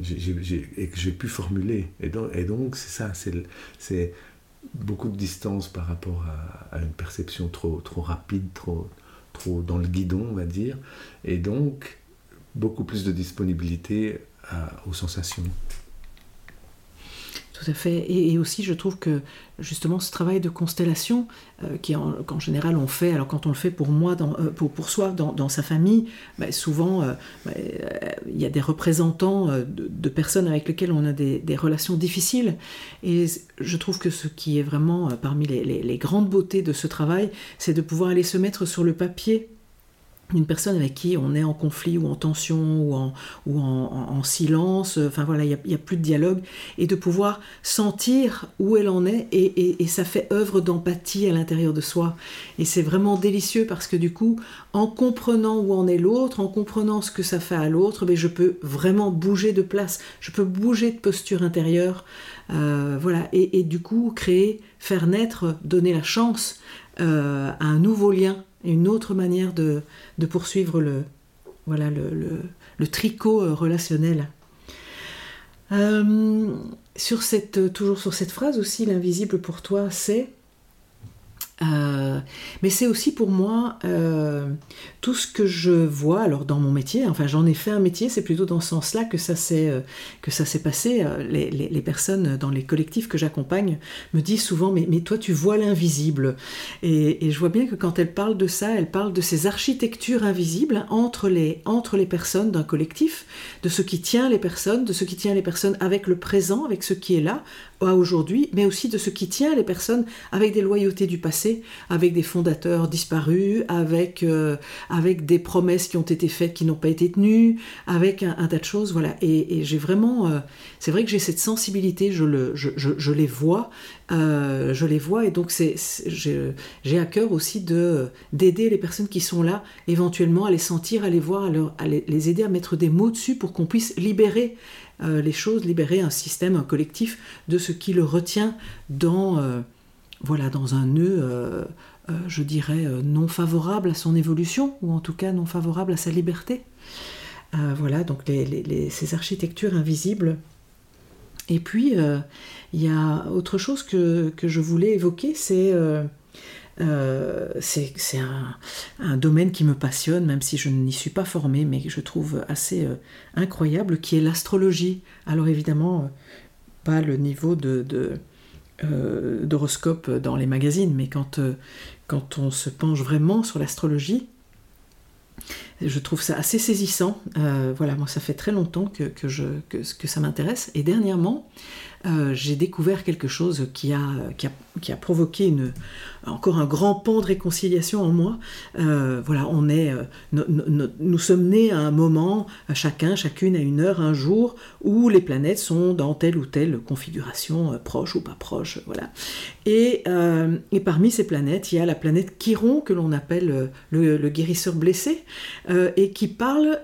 j'ai pu formuler. Et donc, c'est ça, c'est beaucoup de distance par rapport à, une perception trop, trop rapide, trop, trop dans le guidon, on va dire. Et donc, beaucoup plus de disponibilité aux sensations. Tout à. Et, aussi, je trouve que justement ce travail de constellation, euh, qui qu'en général on fait, alors quand on le fait pour moi, euh, pour, soi, dans, sa famille, bah, souvent euh, bah, il y a des représentants de, personnes avec lesquelles on a des, relations difficiles. Et je trouve que ce qui est vraiment parmi les grandes beautés de ce travail, c'est de pouvoir aller se mettre sur le papier une personne avec qui on est en conflit ou en tension ou en, ou en, silence, enfin voilà, il n'y a, plus de dialogue, et de pouvoir sentir où elle en est, et, ça fait œuvre d'empathie à l'intérieur de soi. Et c'est vraiment délicieux parce que du coup, en comprenant où en est l'autre, en comprenant ce que ça fait à l'autre, ben, je peux vraiment bouger de place, je peux bouger de posture intérieure, euh, voilà, et, du coup créer, faire naître, donner la chance euh, à un nouveau lien une autre manière de, poursuivre le, voilà, le, tricot euh, relationnel. Euh, sur cette, toujours sur cette phrase aussi, l'invisible pour toi, c'est euh, mais c'est aussi pour moi tout ce que je vois alors dans mon métier. Enfin, j'en ai fait un métier. C'est plutôt dans ce sens-là que ça s'est euh, que ça s'est passé. Les, les, personnes dans les collectifs que j'accompagne me disent souvent mais, mais toi tu vois l'invisible. Et, et, je vois bien que quand elles parlent de ça, elles parlent de ces architectures invisibles entre les entre les personnes d'un collectif, de ce qui tient les personnes, de ce qui tient les personnes avec le présent, avec ce qui est là aujourd'hui, mais aussi de ce qui tient les personnes avec des loyautés du passé avec des fondateurs disparus, avec, avec des promesses qui ont été faites qui n'ont pas été tenues, avec un, tas de choses, voilà. Et, j'ai vraiment, c'est vrai que j'ai cette sensibilité, je, le, je, je, les vois, je les vois, et donc c'est, j'ai à cœur aussi de d'aider les personnes qui sont là, éventuellement à les sentir, à les voir, à, les aider à mettre des mots dessus pour qu'on puisse libérer euh, les choses, libérer un système, un collectif de ce qui le retient dans, euh, voilà, dans un nœud, euh, je dirais, non favorable à son évolution, ou en tout cas non favorable à sa liberté. voilà, donc ces architectures invisibles. Et puis, il y a autre chose que, que je voulais évoquer, c'est euh, un, domaine qui me passionne, même si je n'y suis pas formée, mais que je trouve assez euh, incroyable, qui est l'astrologie. Alors évidemment, euh, pas le niveau de, d'horoscope dans les magazines, mais quand, quand on se penche vraiment sur l'astrologie, je trouve ça assez saisissant. voilà, moi ça fait très longtemps que, que, je, que, ça m'intéresse. Et dernièrement, j'ai découvert quelque chose qui a, qui a, qui a provoqué une, encore un grand pan de réconciliation en moi. Euh, voilà, on est, euh, nous sommes nés à un moment, chacun, chacune à une heure, un jour, où les planètes sont dans telle ou telle configuration, euh, proche ou pas proche, voilà. Et, et, parmi ces planètes, il y a la planète Chiron, que l'on appelle le, guérisseur blessé, et qui parle,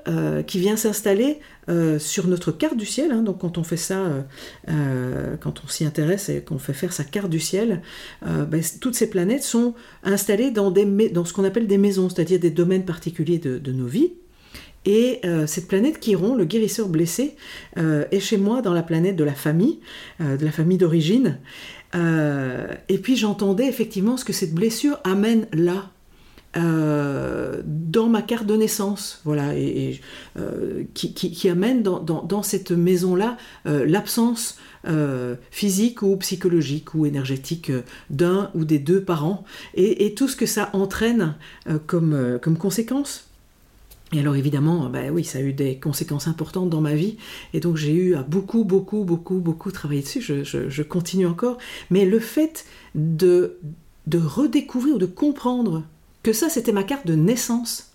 qui vient s'installer sur notre carte du ciel. Hein. donc quand on fait ça, quand on s'y intéresse et qu'on fait faire sa carte du ciel, ben, toutes ces planètes sont installées dans, dans ce qu'on appelle des maisons, c'est-à-dire des domaines particuliers de, nos vies. Et euh, cette planète Chiron, le guérisseur blessé, euh, est chez moi dans la planète de la famille, euh, de la famille d'origine. et puis j'entendais effectivement ce que cette blessure amène là, dans ma carte de naissance, voilà, et, qui, amène dans cette maison-là l'absence euh, physique ou psychologique ou énergétique euh, d'un ou des deux parents, et, tout ce que ça entraîne euh, comme, comme conséquence. Et alors évidemment, bah oui, ça a eu des conséquences importantes dans ma vie, et donc j'ai eu à beaucoup, beaucoup, beaucoup, beaucoup travailler dessus, je, continue encore, mais le fait de redécouvrir ou de comprendre que ça c'était ma carte de naissance,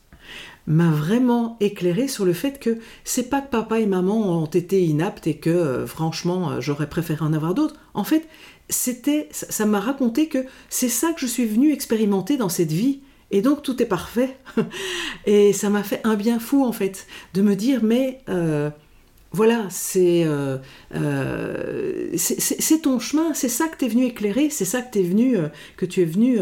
m'a vraiment éclairé sur le fait que c'est pas que papa et maman ont été inaptes et que euh, franchement euh, j'aurais préféré en avoir d'autres. En fait, c'était ça m'a raconté que c'est ça que je suis venue expérimenter dans cette vie et donc tout est parfait. et ça m'a fait un bien fou en fait de me dire mais euh, voilà, euh, euh, c'est ton chemin, c'est ça que tu es venu éclairer, c'est ça que, es venu, euh, que tu es venu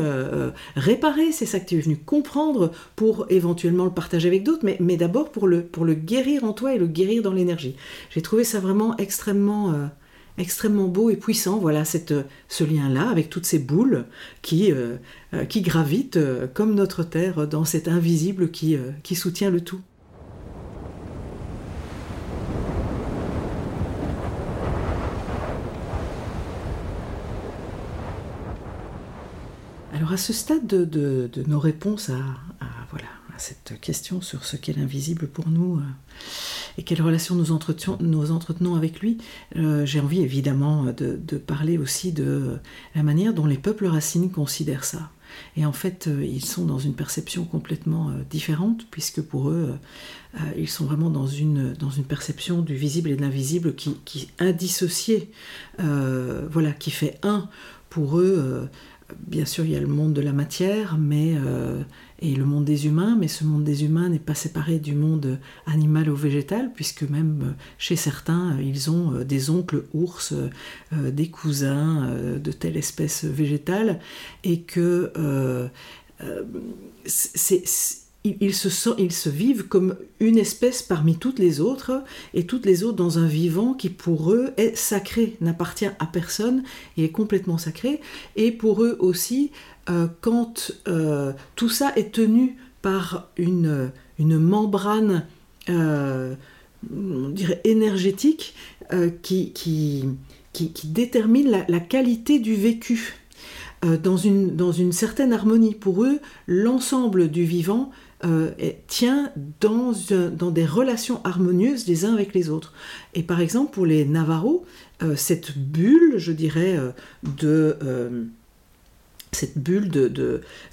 réparer, c'est ça que tu es venu comprendre pour éventuellement le partager avec d'autres, mais, d'abord pour le, guérir en toi et le guérir dans l'énergie. J'ai trouvé ça vraiment extrêmement, extrêmement beau et puissant, voilà ce lien-là avec toutes ces boules qui, gravitent comme notre Terre dans cet invisible qui soutient le tout. Alors à ce stade de, nos réponses à, cette question sur ce qu'est l'invisible pour nous euh, et quelle relation nous, entretenons, avec lui, euh, j'ai envie évidemment de, parler aussi de la manière dont les peuples racines considèrent ça. Et en fait, euh, ils sont dans une perception complètement différente, puisque pour eux, ils sont vraiment dans une, dans une perception du visible et de l'invisible qui, qui indissocié, voilà, qui fait un pour eux bien sûr, il y a le monde de la matière mais, euh, et le monde des humains, mais ce monde des humains n'est pas séparé du monde animal ou végétal, puisque même euh, chez certains, euh, ils ont des oncles ours, des cousins de telle espèce végétale, et que c'est ils se, ils se vivent comme une espèce parmi toutes les autres, et toutes les autres dans un vivant qui pour eux est sacré, n'appartient à personne et est complètement sacré. Et pour eux aussi, euh, quand euh, tout ça est tenu par une, une membrane, euh, on dirait énergétique, qui, qui, qui, détermine la, la qualité du vécu. Dans une, dans une certaine harmonie. Pour eux, l'ensemble du vivant euh, tient dans, dans, des relations harmonieuses les uns avec les autres. Et par exemple, pour les Navarros, euh, cette bulle, je dirais, euh, de, cette bulle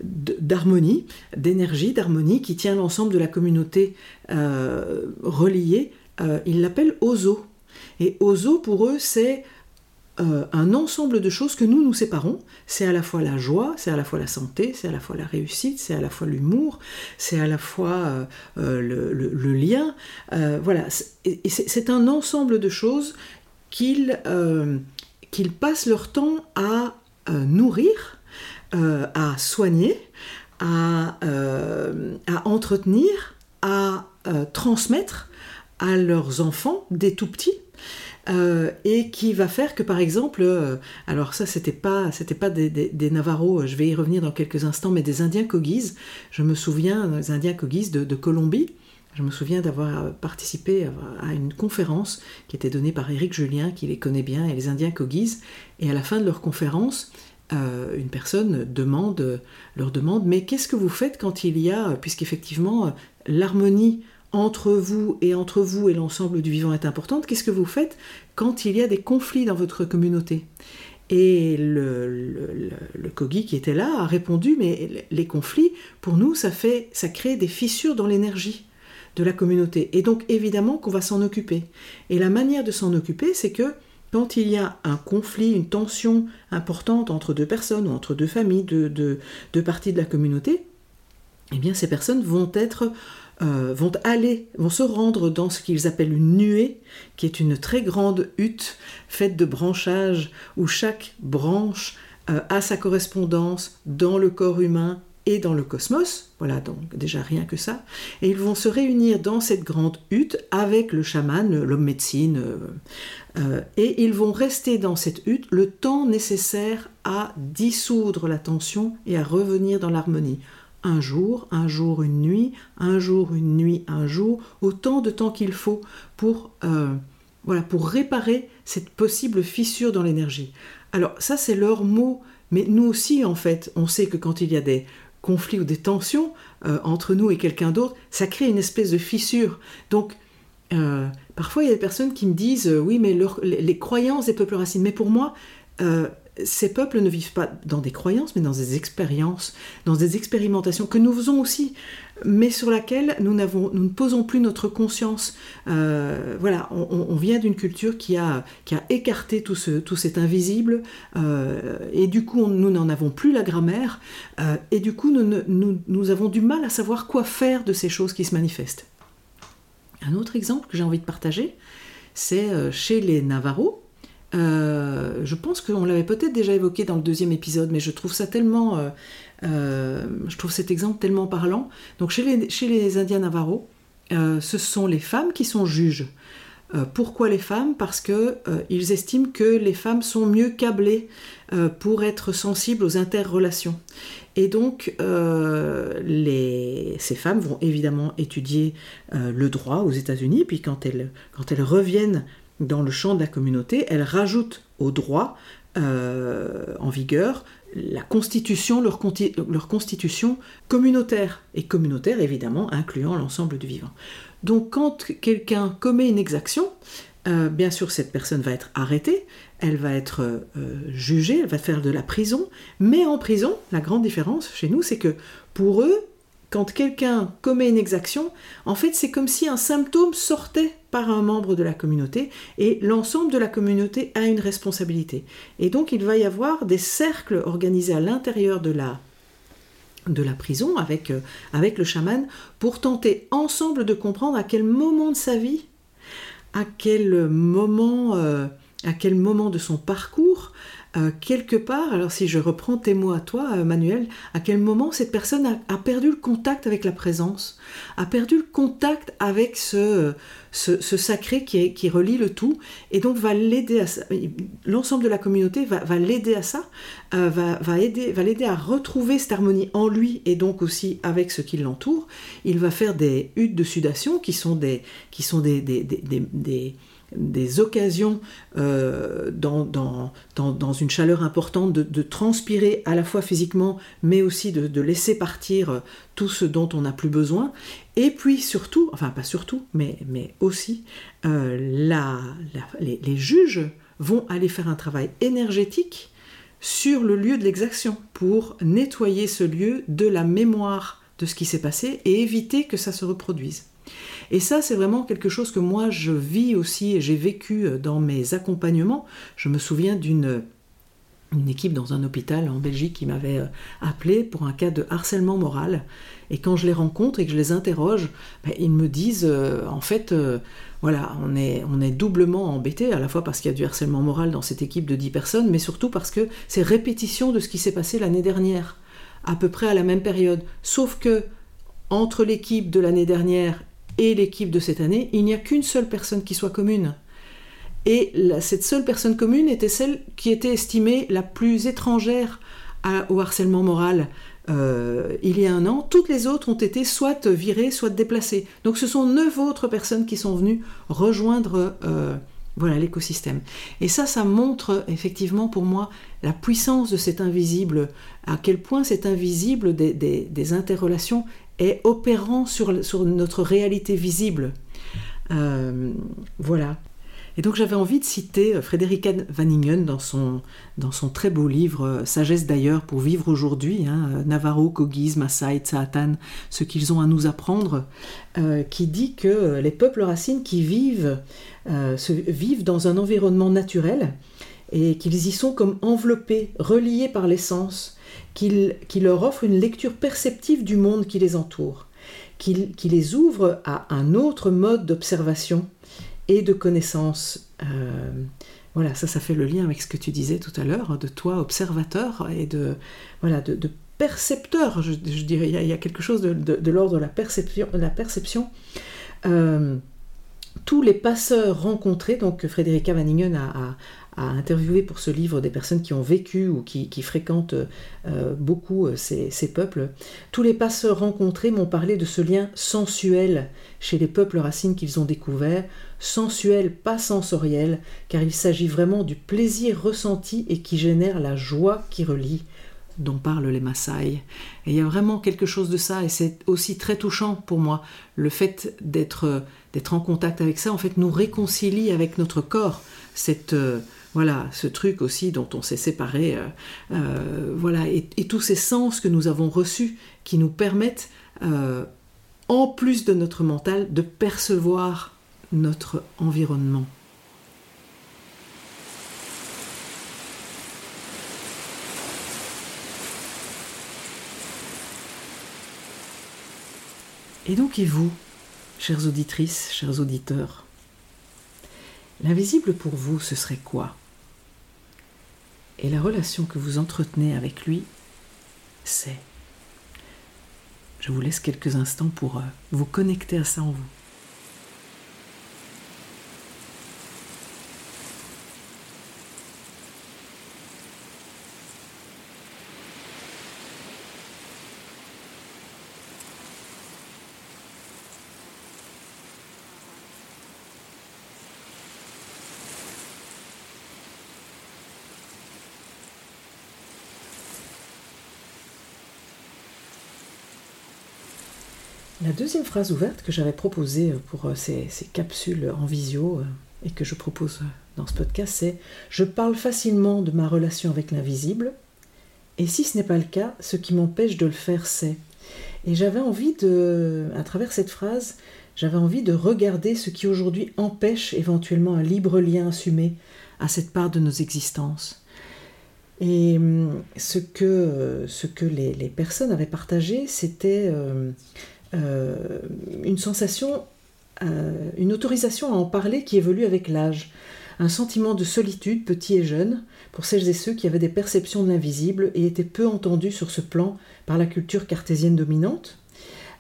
d'harmonie, de, d'énergie, d'harmonie qui tient l'ensemble de la communauté euh, reliée. Euh, ils l'appellent Ozo. Et Ozo, pour eux, c'est euh, un ensemble de choses que nous nous séparons. C'est à la fois la joie, c'est à la fois la santé, c'est à la fois la réussite, c'est à la fois l'humour, c'est à la fois le, lien. voilà, c'est un ensemble de choses qu'ils passent leur temps à nourrir euh, à soigner, à, euh, entretenir, à euh, transmettre à leurs enfants des tout petits. Et qui va faire que par exemple, alors ça c'était pas c'était pas des, Navarros, je vais y revenir dans quelques instants, mais des Indiens Kogis. Je me souviens des Indiens Kogis de, Colombie. Je me souviens d'avoir participé à une conférence qui était donnée par Éric Julien, qui les connaît bien, et les Indiens Kogis. Et à la fin de leur conférence, euh, une personne demande, leur demande, mais qu'est-ce que vous faites quand il y a, puisqu'effectivement l'harmonie entre vous et entre vous et l'ensemble du vivant est importante, qu'est-ce que vous faites quand il y a des conflits dans votre communauté? Et le, le, Kogi qui était là a répondu, mais les conflits, pour nous, ça fait, ça crée des fissures dans l'énergie de la communauté. Et donc évidemment qu'on va s'en occuper. Et la manière de s'en occuper, c'est que quand il y a un conflit, une tension importante entre deux personnes ou entre deux familles, deux, parties de la communauté, eh bien ces personnes vont être euh, vont aller, vont se rendre dans ce qu'ils appellent une nuée, qui est une très grande hutte faite de branchages où chaque branche euh, a sa correspondance dans le corps humain et dans le cosmos, voilà donc déjà rien que ça, et ils vont se réunir dans cette grande hutte avec le chaman, l'homme médecine, euh, et ils vont rester dans cette hutte le temps nécessaire à dissoudre la tension et à revenir dans l'harmonie. Un jour, un jour, une nuit, un jour, une nuit, un jour, autant de temps qu'il faut pour, euh, voilà, pour réparer cette possible fissure dans l'énergie. Alors ça c'est leur mot, mais nous aussi en fait, on sait que quand il y a des conflits ou des tensions euh, entre nous et quelqu'un d'autre, ça crée une espèce de fissure. Donc euh, parfois, il y a des personnes qui me disent oui, mais les, croyances des peuples racines. Mais pour moi, ces peuples ne vivent pas dans des croyances, mais dans des expériences, dans des expérimentations que nous faisons aussi, mais sur laquelle nous, nous ne posons plus notre conscience. voilà, on, vient d'une culture qui a, qui a écarté tout, ce, tout cet invisible, et du coup, nous n'en avons plus la grammaire, et du coup, nous, nous, nous avons du mal à savoir quoi faire de ces choses qui se manifestent. Un autre exemple que j'ai envie de partager, c'est euh, chez les Navarros. Euh, je pense qu'on l'avait peut-être déjà évoqué dans le deuxième épisode, mais je trouve ça tellement, euh, je trouve cet exemple tellement parlant. Donc chez les, Indiens Navarros, ce sont les femmes qui sont juges. pourquoi les femmes? Parce qu'ils estiment que les femmes sont mieux câblées pour être sensibles aux interrelations. Et donc, euh, ces femmes vont évidemment étudier euh, le droit aux États-Unis, puis quand elles, quand elles reviennent dans le champ de la communauté, elles rajoutent au droit euh, en vigueur la constitution, leur, constitution communautaire, et communautaire évidemment incluant l'ensemble du vivant. Donc quand quelqu'un commet une exaction, bien sûr cette personne va être arrêtée, elle va être euh, jugée, elle va faire de la prison, mais en prison, la grande différence chez nous, c'est que pour eux, quand quelqu'un commet une exaction, en fait, c'est comme si un symptôme sortait par un membre de la communauté et l'ensemble de la communauté a une responsabilité. Et donc, il va y avoir des cercles organisés à l'intérieur de la prison avec, euh, avec le chaman pour tenter ensemble de comprendre à quel moment de sa vie, à quel moment euh, à quel moment de son parcours, euh, quelque part, alors si je reprends tes mots à toi, euh, Manuel, à quel moment cette personne a, perdu le contact avec la présence, a perdu le contact avec ce, ce, sacré qui, relie le tout, et donc va l'aider à ça. L'ensemble de la communauté va, va l'aider à ça, euh, va, va, aider, va l'aider à retrouver cette harmonie en lui et donc aussi avec ce qui l'entoure. Il va faire des huttes de sudation qui sont des, qui sont des, des des occasions euh, dans, une chaleur importante de, transpirer à la fois physiquement mais aussi de, laisser partir euh, tout ce dont on n'a plus besoin et puis surtout, enfin pas surtout mais, aussi euh, les, juges vont aller faire un travail énergétique sur le lieu de l'exaction pour nettoyer ce lieu de la mémoire de ce qui s'est passé et éviter que ça se reproduise. Et ça, c'est vraiment quelque chose que moi, je vis aussi et j'ai vécu dans mes accompagnements. Je me souviens d'une une équipe dans un hôpital en Belgique qui m'avait euh, appelé pour un cas de harcèlement moral. Et quand je les rencontre et que je les interroge, ben, ils me disent, euh, en fait, euh, voilà, on est, on est doublement embêté, à la fois parce qu'il y a du harcèlement moral dans cette équipe de 10 personnes, mais surtout parce que c'est répétition de ce qui s'est passé l'année dernière, à peu près à la même période. Sauf que, entre l'équipe de l'année dernière et l'équipe de cette année, il n'y a qu'une seule personne qui soit commune. Et cette seule personne commune était celle qui était estimée la plus étrangère au harcèlement moral. Euh, il y a un an, toutes les autres ont été soit virées, soit déplacées. Donc ce sont neuf autres personnes qui sont venues rejoindre euh, voilà l'écosystème. Et ça, ça montre effectivement pour moi la puissance de cet invisible, à quel point cet invisible des, interrelations est opérant sur, notre réalité visible. Euh, voilà. Et donc j'avais envie de citer euh, Frédérica Vanningen dans son, dans son très beau livre euh, Sagesse d'ailleurs pour vivre aujourd'hui, hein, Navarro, Kogis, Maasai, Tsaatan, ce qu'ils ont à nous apprendre, qui dit que les peuples racines qui vivent, se, vivent dans un environnement naturel et qu'ils y sont comme enveloppés, reliés par l'essence, qui leur offre une lecture perceptive du monde qui les entoure, qui les ouvre à un autre mode d'observation et de connaissances. Euh, voilà, ça, ça fait le lien avec ce que tu disais tout à l'heure, de toi observateur et de, voilà, de, percepteur, je, dirais, il y, a, quelque chose de, l'ordre de la perception. La perception. Euh, tous les passeurs rencontrés, donc Frédérica Vanningen a, à interviewer pour ce livre des personnes qui ont vécu ou qui, fréquentent euh, beaucoup euh, ces, peuples, tous les passeurs rencontrés m'ont parlé de ce lien sensuel chez les peuples racines qu'ils ont découvert, sensuel, pas sensoriel, car il s'agit vraiment du plaisir ressenti et qui génère la joie qui relie dont parlent les Maasai. Et il y a vraiment quelque chose de ça, et c'est aussi très touchant pour moi. Le fait d'être d'être en contact avec ça, en fait, nous réconcilie avec notre corps. Cette, euh, voilà, ce truc aussi dont on s'est séparé, euh, euh, voilà, et, tous ces sens que nous avons reçus qui nous permettent, euh, en plus de notre mental, de percevoir notre environnement. Et donc, et vous, chères auditrices, chers auditeurs L'invisible pour vous, ce serait quoi? Et la relation que vous entretenez avec lui, c'est. Je vous laisse quelques instants pour euh, vous connecter à ça en vous. La deuxième phrase ouverte que j'avais proposée pour euh, ces, capsules en visio euh, et que je propose dans ce podcast, c'est Je parle facilement de ma relation avec l'invisible, et si ce n'est pas le cas, ce qui m'empêche de le faire, c'est. Et j'avais envie de, à travers cette phrase, j'avais envie de regarder ce qui aujourd'hui empêche éventuellement un libre lien assumé à cette part de nos existences. Et hum, ce que, ce que les, personnes avaient partagé, c'était euh, euh, une sensation, euh, une autorisation à en parler qui évolue avec l'âge, un sentiment de solitude petit et jeune pour celles et ceux qui avaient des perceptions de l'invisible et étaient peu entendus sur ce plan par la culture cartésienne dominante,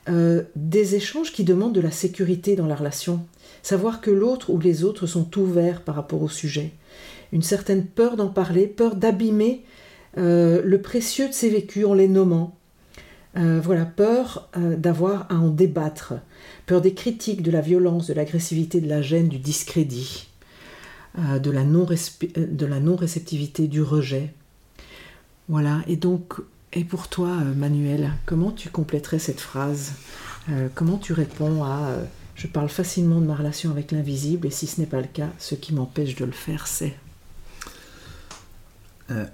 euh, des échanges qui demandent de la sécurité dans la relation, savoir que l'autre ou les autres sont ouverts par rapport au sujet, une certaine peur d'en parler, peur d'abîmer le précieux de ses vécus en les nommant, euh, voilà, peur euh, d'avoir à en débattre, peur des critiques, de la violence, de l'agressivité, de la gêne, du discrédit, euh, de la non-réceptivité, du rejet. Voilà, et donc, et pour toi, Manuel, comment tu compléterais cette phrase? Comment tu réponds à je parle facilement de ma relation avec l'invisible, et si ce n'est pas le cas, ce qui m'empêche de le faire, c'est?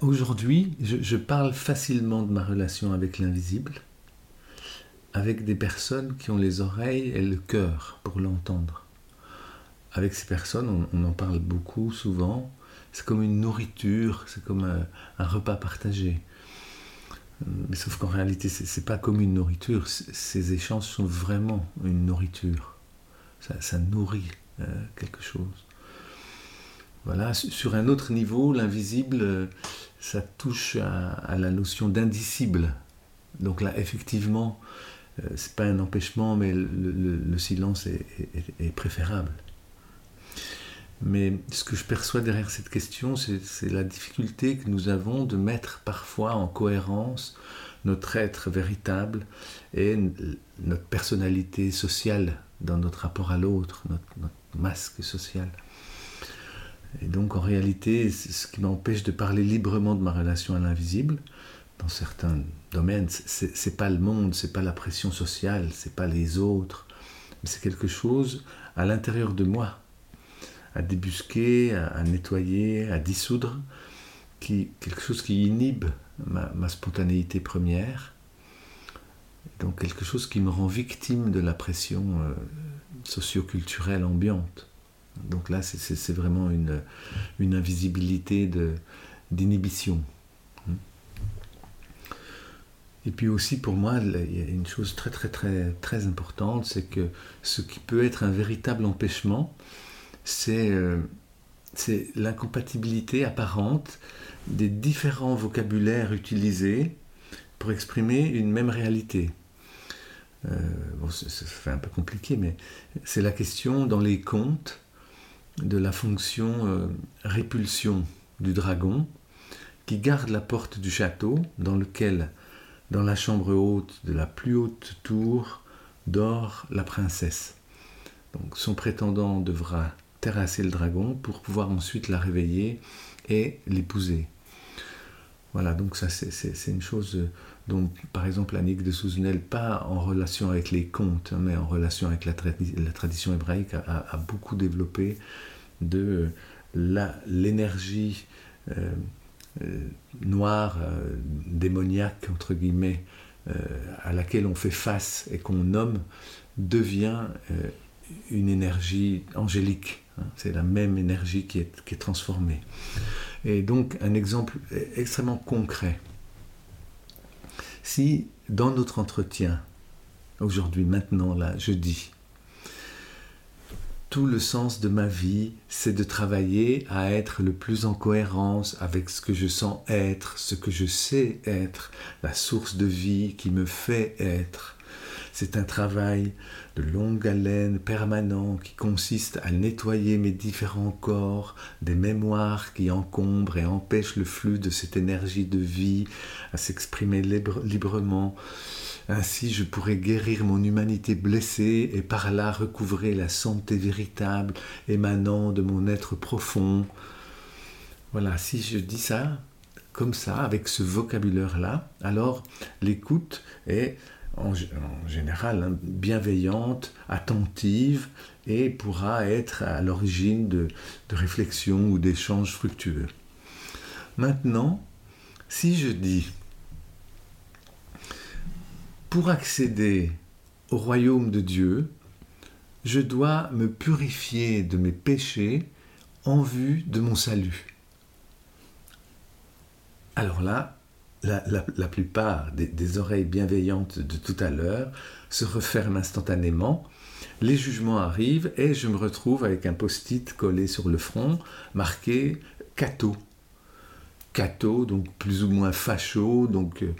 Aujourd'hui, je, parle facilement de ma relation avec l'invisible, avec des personnes qui ont les oreilles et le cœur pour l'entendre. Avec ces personnes, on, en parle beaucoup, souvent. C'est comme une nourriture, c'est comme un, repas partagé. Mais sauf qu'en réalité, c'est pas comme une nourriture. Ces échanges sont vraiment une nourriture. Ça, nourrit euh, quelque chose. Voilà, sur un autre niveau, l'invisible, euh, ça touche à, la notion d'indicible. Donc là, effectivement, euh, c'est pas un empêchement, mais le, silence est, préférable. Mais ce que je perçois derrière cette question, c'est la difficulté que nous avons de mettre parfois en cohérence notre être véritable et notre personnalité sociale dans notre rapport à l'autre, notre masque social. Et donc en réalité, ce qui m'empêche de parler librement de ma relation à l'invisible, dans certains c'est pas le monde, c'est pas la pression sociale, c'est pas les autres, mais c'est quelque chose à l'intérieur de moi, à débusquer, à, nettoyer, à dissoudre, qui, quelque chose qui inhibe ma, spontanéité première, donc quelque chose qui me rend victime de la pression euh, socioculturelle ambiante. Donc là, c'est vraiment une invisibilité d'inhibition. Et puis aussi pour moi, il y a une chose très très très très importante, c'est que ce qui peut être un véritable empêchement, c'est euh, l'incompatibilité apparente des différents vocabulaires utilisés pour exprimer une même réalité. Euh, bon, ça fait un peu compliqué, mais c'est la question dans les contes de la fonction euh, répulsion du dragon qui garde la porte du château dans lequel, dans la chambre haute de la plus haute tour, dort la princesse. Donc son prétendant devra terrasser le dragon pour pouvoir ensuite la réveiller et l'épouser. Voilà, donc ça c'est une chose dont par exemple Annick de Souzenel, pas en relation avec les contes, hein, mais en relation avec la, tradition hébraïque, a, beaucoup développé de l'énergie euh, euh, noire, euh, démoniaque, entre guillemets, à laquelle on fait face et qu'on nomme, devient une énergie angélique. Hein. C'est la même énergie qui est, qui est transformée. Et donc un exemple extrêmement concret. Si dans notre entretien, aujourd'hui, maintenant, là, je tout le sens de ma vie, c'est de travailler à être le plus en cohérence avec ce que je sens être, ce que je sais être, la source de vie qui me fait être. C'est un travail de longue haleine permanent qui consiste à nettoyer mes différents corps des mémoires qui encombrent et empêchent le flux de cette énergie de vie à s'exprimer librement ainsi je pourrais guérir mon humanité blessée et par là recouvrer la santé véritable émanant de mon être profond. Voilà, si je dis ça comme ça, avec ce vocabulaire-là, alors l'écoute est en, général hein, bienveillante, attentive et pourra être à l'origine de, de réflexions ou d'échanges fructueux. Maintenant, si je dis pour accéder au royaume de Dieu, je dois me purifier de mes péchés en vue de mon salut. Alors là, la, plupart des, des, oreilles bienveillantes de tout à l'heure se referment instantanément, les jugements arrivent et je me retrouve avec un post-it collé sur le front marqué Cato. Cato, donc plus ou moins facho, donc euh,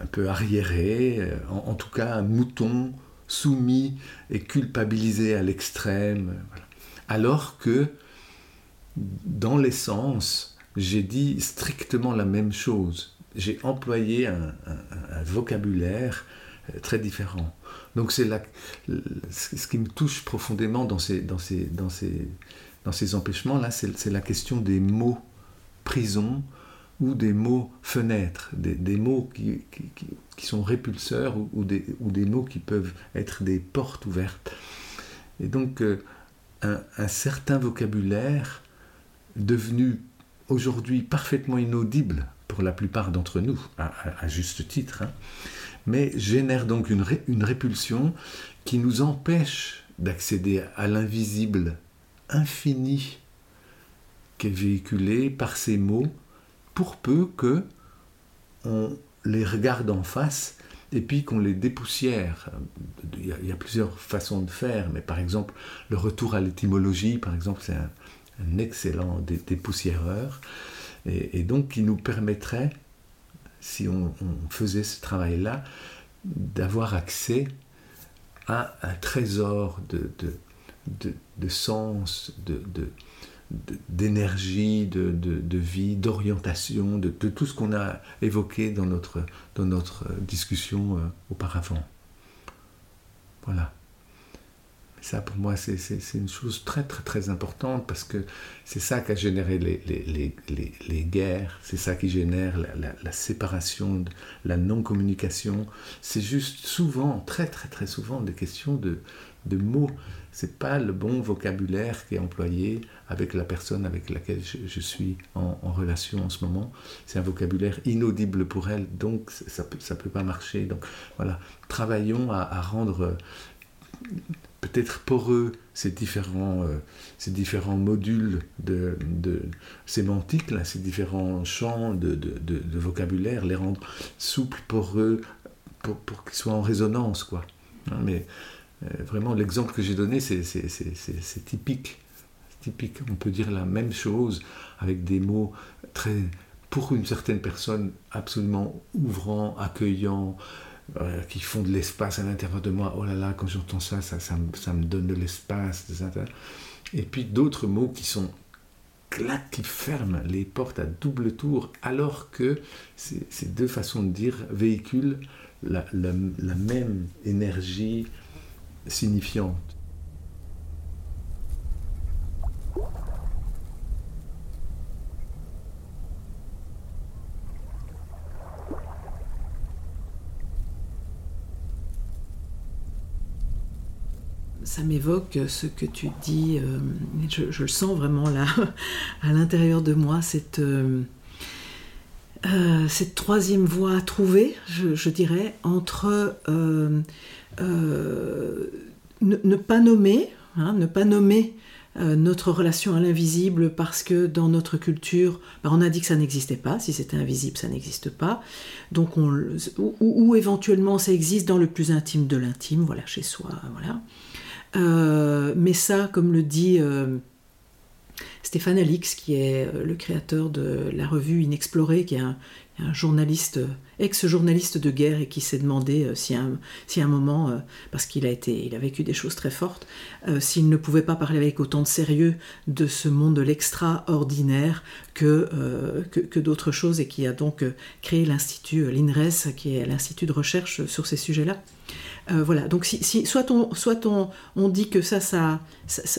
un peu arriéré, euh, en, tout cas un mouton soumis et culpabilisé à l'extrême. Alors que dans l'essence, j'ai dit strictement la même chose. J'ai employé un, vocabulaire euh, très différent. Donc c'est ce qui me touche profondément dans ces, dans ces, dans ces, dans ces empêchements-là, c'est la question des mots prison, ou des mots fenêtres, des, mots qui, sont répulseurs ou, des, mots qui peuvent être des portes ouvertes. Et donc euh, un, certain vocabulaire devenu aujourd'hui parfaitement inaudible pour la plupart d'entre nous, à, juste titre, hein, mais génère donc une, une répulsion qui nous empêche d'accéder à l'invisible infini qui est véhiculé par ces mots, pour peu que on les regarde en face et puis qu'on les dépoussière. Il y, a, plusieurs façons de faire, mais par exemple, le retour à l'étymologie, par exemple, c'est un, excellent dépoussiéreur, et, donc qui nous permettrait, si on, faisait ce travail-là, d'avoir accès à un trésor de, sens, de, d'énergie, de, de, vie, d'orientation, de, tout ce qu'on a évoqué dans notre, dans notre discussion euh, auparavant. Voilà. Ça, pour moi, c'est une chose très, très, très importante parce que c'est ça qui a généré les, guerres, c'est ça qui génère la, séparation, la non-communication. C'est juste souvent, très, très, très souvent, des questions de, de mots c'est pas le bon vocabulaire qui est employé avec la personne avec laquelle je, suis en, relation en ce moment. C'est un vocabulaire inaudible pour elle, donc ça peut, peut pas marcher. Donc voilà, travaillons à, rendre peut-être poreux ces différents, euh, ces différents modules de, sémantique, ces différents champs de, vocabulaire, les rendre souples, poreux, pour, qu'ils soient en résonance. Hein, mais euh, vraiment, l'exemple que j'ai donné, c'est typique. typique. On peut dire la même chose avec des mots très, pour une certaine personne, absolument ouvrants, accueillants, euh, qui font de l'espace à l'intérieur de moi. Oh là là, quand j'entends ça ça, ça, me donne de l'espace. Et puis d'autres mots qui sont claques, qui ferment les portes à double tour, alors que ces, deux façons de dire véhiculent la même énergie, signifiante. Ça m'évoque ce que tu dis, euh, je, le sens vraiment là, à l'intérieur de moi, cette, euh, euh, cette troisième voie à trouver, je, dirais, entre ne, pas nommer, hein, ne pas nommer notre relation à l'invisible parce que dans notre culture, bah, on a dit que ça n'existait pas. Si c'était invisible, ça n'existe pas. Donc on, ou, éventuellement ça existe dans le plus intime de l'intime, voilà, chez soi, voilà. Euh, mais ça, comme le dit Stéphane Alix, qui est le créateur de la revue Inexplorée, qui est un, journaliste, ex-journaliste de guerre et qui s'est demandé euh, si, un, si un moment, euh, parce qu'il a a vécu des choses très fortes, euh, s'il ne pouvait pas parler avec autant de sérieux de ce monde de l'extraordinaire que, que, d'autres choses et qui a donc créé l'institut, l'INRES, qui est l'institut de recherche sur ces sujets-là. Euh, voilà, donc si, soit, on, soit on, on, dit que ça, ça,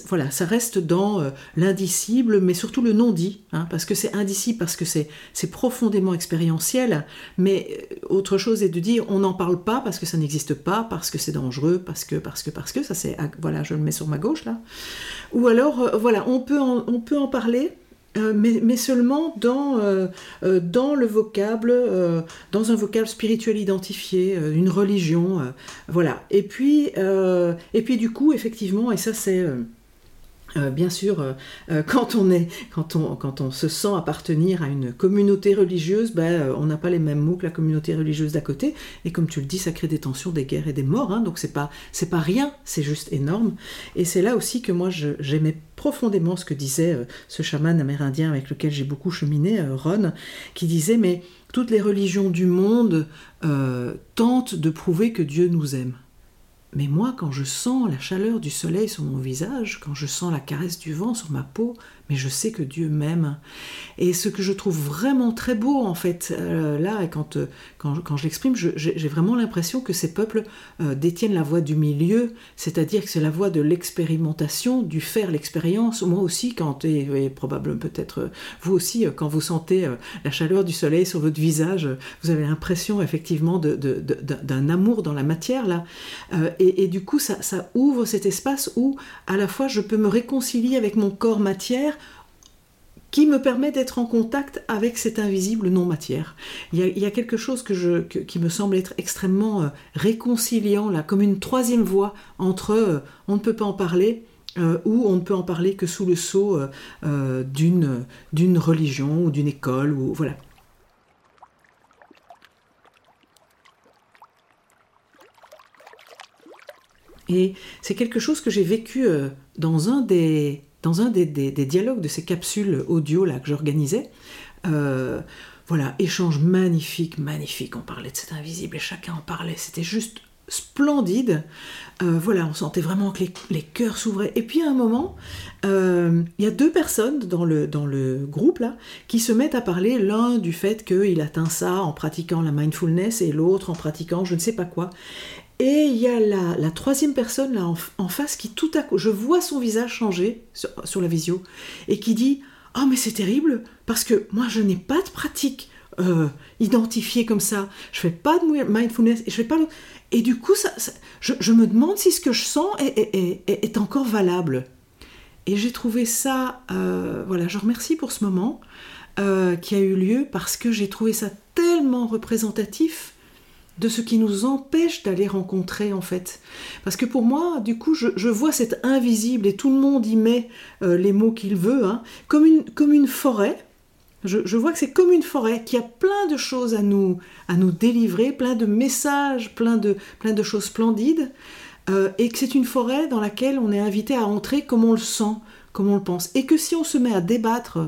voilà, ça reste dans euh, l'indicible, mais surtout le non-dit, hein, parce que c'est indicible, parce que c'est profondément expérientiel, mais euh, autre chose est de dire on n'en parle pas parce que ça n'existe pas, parce que c'est dangereux, parce que, parce que, parce que, ça c'est, ah, voilà, je le mets sur ma gauche là. Ou alors, voilà, on peut on peut en parler, euh, mais, seulement dans, euh, euh, dans le vocable, dans un vocable spirituel identifié, une religion, voilà. Et puis, et puis du coup, effectivement, et ça c'est euh, bien sûr, euh, euh, quand, on est, quand, on, quand on se sent appartenir à une communauté religieuse, ben, on n'a pas les mêmes mots que la communauté religieuse d'à côté. Et comme tu le dis, ça crée des tensions, des guerres et des morts. Hein, donc c'est pas, c'est pas rien, c'est juste énorme. Et c'est là aussi que moi j'aimais profondément ce que disait ce chaman amérindien avec lequel j'ai beaucoup cheminé, Ron, qui disait mais toutes les religions du monde tentent de prouver que Dieu nous aime. Mais moi, quand je sens la chaleur du soleil sur mon visage, quand je sens la caresse du vent sur ma peau, mais je sais que Dieu m'aime. Et ce que je trouve vraiment très beau, en fait, euh, là, quand, euh, quand, quand je l'exprime, j'ai vraiment l'impression que ces peuples euh, détiennent la voie du milieu, c'est-à-dire que c'est la voie de l'expérimentation, du faire l'expérience. Moi aussi, quand, et, probablement peut-être vous aussi, quand vous sentez la chaleur du soleil sur votre visage, vous avez l'impression effectivement d'un amour dans la matière, là. Et, du coup, ça ouvre cet espace où, à la fois, je peux me réconcilier avec mon corps matière, qui me permet d'être en contact avec cet invisible non-matière. Il, y a quelque chose qui me semble être extrêmement euh, réconciliant, là, comme une troisième voie entre euh, on ne peut pas en parler euh, ou on ne peut en parler que sous le sceau d'une, d'une religion ou d'une école. Ou, voilà. Et c'est quelque chose que j'ai vécu dans un des dans un des, dialogues de ces capsules audio là que j'organisais. Euh, voilà, échange magnifique, magnifique. On parlait de cet invisible et chacun en parlait. C'était juste splendide. Euh, voilà, on sentait vraiment que les, cœurs s'ouvraient. Et puis à un moment, euh, il y a deux personnes dans le, dans le groupe là qui se mettent à parler, l'un du fait qu'il atteint ça en pratiquant la mindfulness et l'autre en pratiquant je ne sais pas quoi. Et il y a la, troisième personne là en, face qui tout à coup, je vois son visage changer sur, la visio et qui dit Ah, mais c'est terrible parce que moi je n'ai pas de pratique euh, identifiée comme ça. Je fais pas de mindfulness et je fais pas. Et du coup, ça, je, me demande si ce que je sens est, encore valable. Et j'ai trouvé ça. Euh, voilà, je remercie pour ce moment euh, qui a eu lieu parce que j'ai trouvé ça tellement représentatif de ce qui nous empêche d'aller rencontrer en fait. Parce que pour moi, du coup, je, vois cet invisible et tout le monde y met euh, les mots qu'il veut, hein, comme, une, comme une forêt. Je, vois que c'est comme une forêt qui a plein de choses à nous, à nous délivrer, plein de messages, plein de, plein de choses splendides, euh, et que c'est une forêt dans laquelle on est invité à entrer comme on le sent, comme on le pense. Et que si on se met à débattre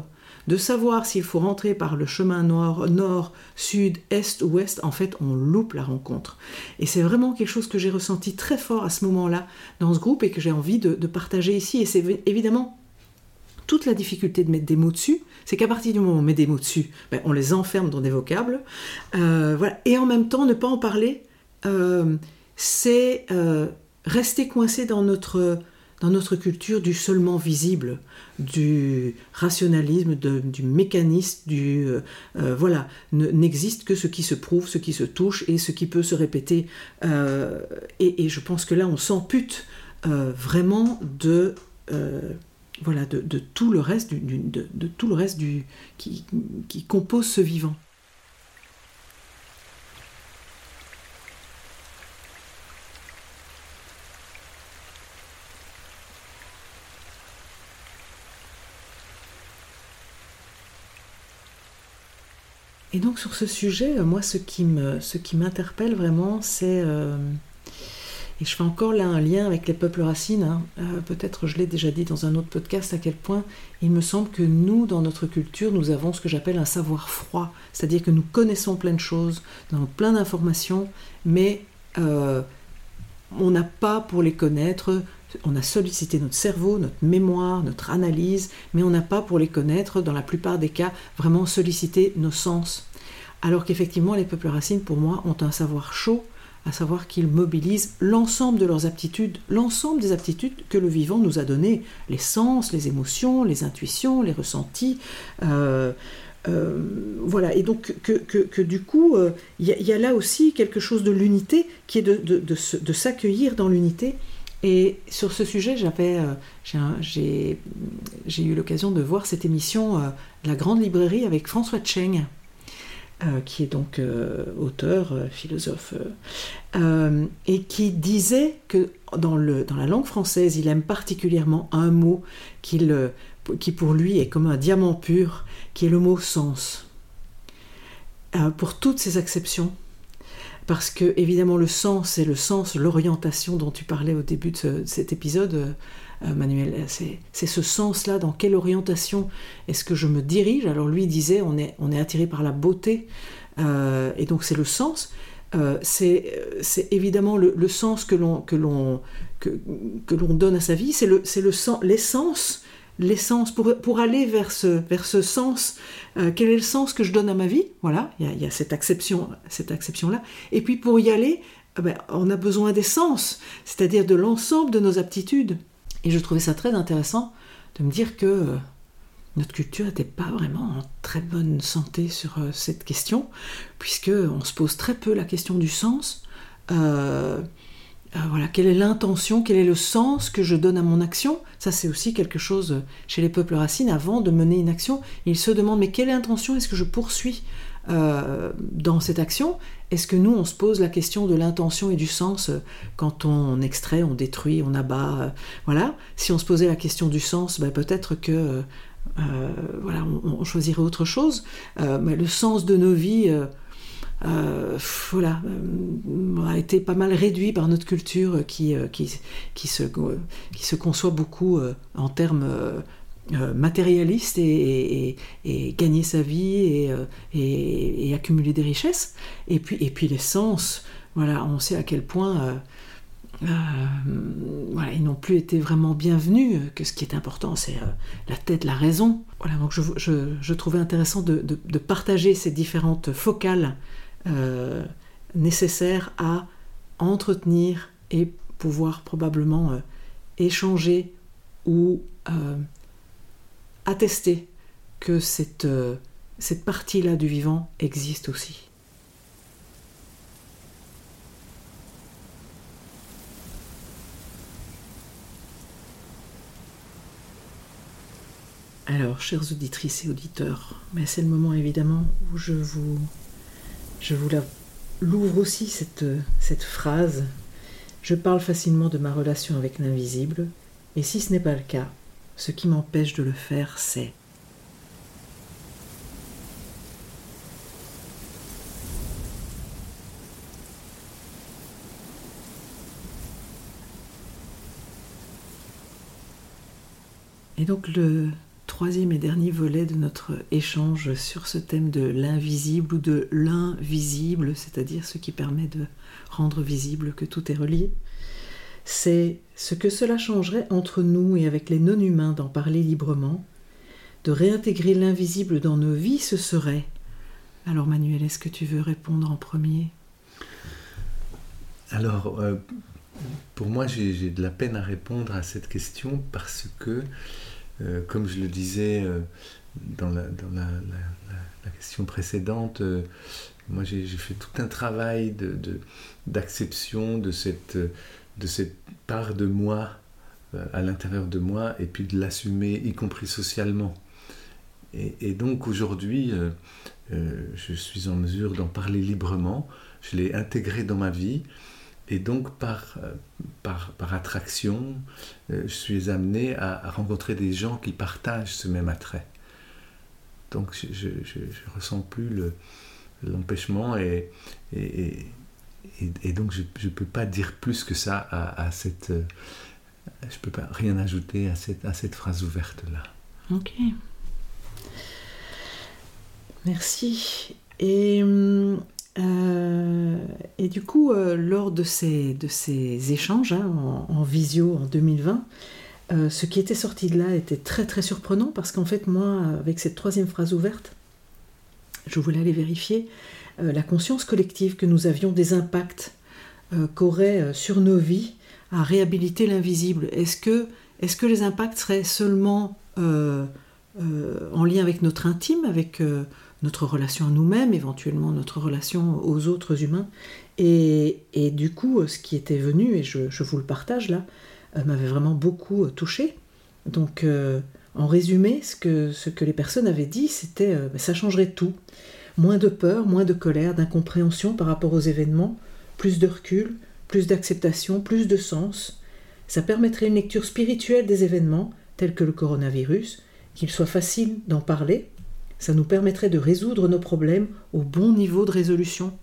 de savoir s'il faut rentrer par le chemin nord, nord, sud, est ou ouest, en fait, on loupe la rencontre. Et c'est vraiment quelque chose que j'ai ressenti très fort à ce moment-là dans ce groupe et que j'ai envie de, partager ici. Et c'est évidemment toute la difficulté de mettre des mots dessus, c'est qu'à partir du moment où on met des mots dessus, ben, on les enferme dans des vocables. Euh, voilà. Et en même temps, ne pas en parler, euh, c'est euh, rester coincé dans notre dans notre culture du seulement visible, du rationalisme, du mécanisme, du euh, euh, voilà, n'existe que ce qui se prouve, ce qui se touche et ce qui peut se répéter. Euh, et, je pense que là, on s'ampute vraiment de voilà de, tout le reste de, tout le reste du qui compose ce vivant. Et donc sur ce sujet, euh, moi ce qui m'interpelle vraiment, c'est euh, et je fais encore là un lien avec les peuples racines. Hein, euh, peut-être je l'ai déjà dit dans un autre podcast à quel point il me semble que nous, dans notre culture, nous avons ce que j'appelle un savoir froid. C'est-à-dire que nous connaissons plein de choses, nous avons plein d'informations, mais on n'a pas pour les connaître. On a sollicité notre cerveau, notre mémoire, notre analyse, mais on n'a pas pour les connaître, dans la plupart des cas, vraiment sollicité nos sens. Alors qu'effectivement, les peuples racines, pour moi, ont un savoir chaud, à savoir qu'ils mobilisent l'ensemble de leurs aptitudes, l'ensemble des aptitudes que le vivant nous a données, les sens, les émotions, les intuitions, les ressentis. Euh, euh, voilà, et donc que, du coup, euh, il y, a là aussi quelque chose de l'unité qui est de, de s'accueillir dans l'unité. Et sur ce sujet, j'avais, j'ai, eu l'occasion de voir cette émission La Grande Librairie avec François Cheng, euh, qui est donc euh, auteur, euh, philosophe, et qui disait que dans la langue française, il aime particulièrement un mot qui pour lui est comme un diamant pur, qui est le mot sens. pour toutes ses acceptions, parce que évidemment le sens, c'est le sens, l'orientation dont tu parlais au début de cet épisode, euh, Manuel, c'est ce sens-là, dans quelle orientation est-ce que je me dirige? Alors lui disait, on est, on est attiré par la beauté, euh, et donc c'est le sens. Euh, c'est évidemment le, sens que l'on que l'on que, que donne à sa vie, c'est le c'est le l'essence l'essence pour, pour aller vers ce, vers ce sens quel est le sens que je donne à ma vie? Voilà il y a, cette acception cette acception et puis pour y aller eh ben, on a besoin d'essence c'est-à-dire de l'ensemble de nos aptitudes et je trouvais ça très intéressant de me dire que euh, notre culture n'était pas vraiment en très bonne santé sur euh, cette question, puisque on se pose très peu la question du sens. Euh, euh, voilà, quelle est l'intention, quel est le sens que je donne à mon action? Ça, c'est aussi quelque chose chez les peuples racines. Avant de mener une action, ils se demandent mais quelle intention est-ce que je poursuis euh, dans cette action? Est-ce que nous, on se pose la question de l'intention et du sens quand on extrait, on détruit, on abat Voilà? Si on se posait la question du sens, ben, peut-être que voilà, on, choisirait autre chose. mais le sens de nos vies euh, voilà, euh, a été pas mal réduit par notre culture qui, euh, qui, qui, se, qui se conçoit beaucoup en termes matérialistes et, gagner sa vie et, accumuler des richesses. Et puis, et puis les sens, voilà, on sait à quel point ils n'ont plus été vraiment bienvenus, que ce qui est important, c'est la tête, la raison. Voilà, donc je, je, trouvais intéressant de, de, partager ces différentes focales euh, nécessaire à entretenir et pouvoir probablement euh, échanger ou euh, attester que cette, cette partie-là du vivant existe aussi. Alors, chères auditrices et auditeurs, c'est le moment évidemment où je vous je vous l'ouvre aussi cette, cette phrase. Je parle facilement de ma relation avec l'invisible, et si ce n'est pas le cas, ce qui m'empêche de le faire, c'est Et donc le, troisième et dernier volet de notre échange sur ce thème de l'invisible ou de l'invisible, c'est-à-dire ce qui permet de rendre visible que tout est relié, c'est ce que cela changerait entre nous et avec les non-humains d'en parler librement, de réintégrer l'invisible dans nos vies, ce serait. Alors Manuel, est-ce que tu veux répondre en premier? Alors, euh, pour moi, j'ai de la peine à répondre à cette question parce que euh, comme je le disais euh, dans, la, question précédente, euh, moi j'ai fait tout un travail d'acception de, cette, de cette part de moi à l'intérieur de moi et puis de l'assumer, y compris socialement. Et, donc aujourd'hui, je suis en mesure d'en parler librement, je l'ai intégré dans ma vie et donc, par, euh, par, attraction, euh, je suis amené à, rencontrer des gens qui partagent ce même attrait. Donc, je ne ressens plus l'empêchement et, et, et, donc je ne peux pas dire plus que ça à, cette... Euh, je ne peux pas rien ajouter à cette, à cette phrase ouverte-là. Ok. Merci. Et hum, euh, et du coup, euh, lors de ces, échanges hein, en, visio en 2020, euh, ce qui était sorti de là était très très surprenant parce qu'en fait, moi, avec cette troisième phrase ouverte, je voulais aller vérifier la conscience collective que nous avions des impacts qu'aurait sur nos vies à réhabiliter l'invisible. Est-ce que, que les impacts seraient seulement en lien avec notre intime, avec notre relation à nous-mêmes, éventuellement notre relation aux autres humains. Et, du coup, ce qui était venu, et je, vous le partage là, euh, m'avait vraiment beaucoup euh, touché. Donc, euh, en résumé, ce que, ce que les personnes avaient dit, c'était ben, ça changerait tout. Moins de peur, moins de colère, d'incompréhension par rapport aux événements, plus de recul, plus d'acceptation, plus de sens. Ça permettrait une lecture spirituelle des événements, tels que le coronavirus, qu'il soit facile d'en parler, ça nous permettrait de résoudre nos problèmes au bon niveau de résolution.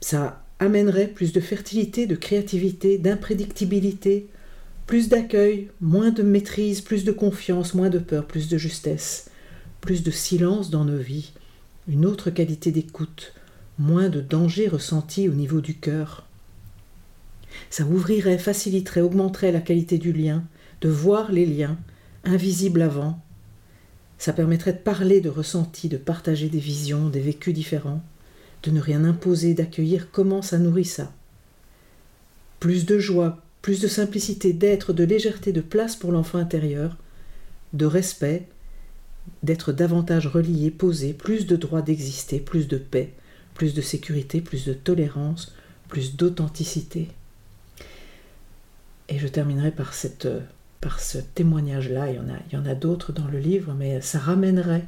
Ça amènerait plus de fertilité, de créativité, d'imprédictibilité, plus d'accueil, moins de maîtrise, plus de confiance, moins de peur, plus de justesse, plus de silence dans nos vies, une autre qualité d'écoute, moins de danger ressenti au niveau du cœur. Ça ouvrirait, faciliterait, augmenterait la qualité du lien, de voir les liens, invisibles avant, ça permettrait de parler de ressentis, de partager des visions, des vécus différents, de ne rien imposer, d'accueillir comment ça nourrit ça. Plus de joie, plus de simplicité d'être, de légèreté, de place pour l'enfant intérieur, de respect, d'être davantage relié, posé, plus de droit d'exister, plus de paix, plus de sécurité, plus de tolérance, plus d'authenticité. et je terminerai par, cette, par ce témoignage-là, il y en a, il y en a d'autres dans le livre, mais ça ramènerait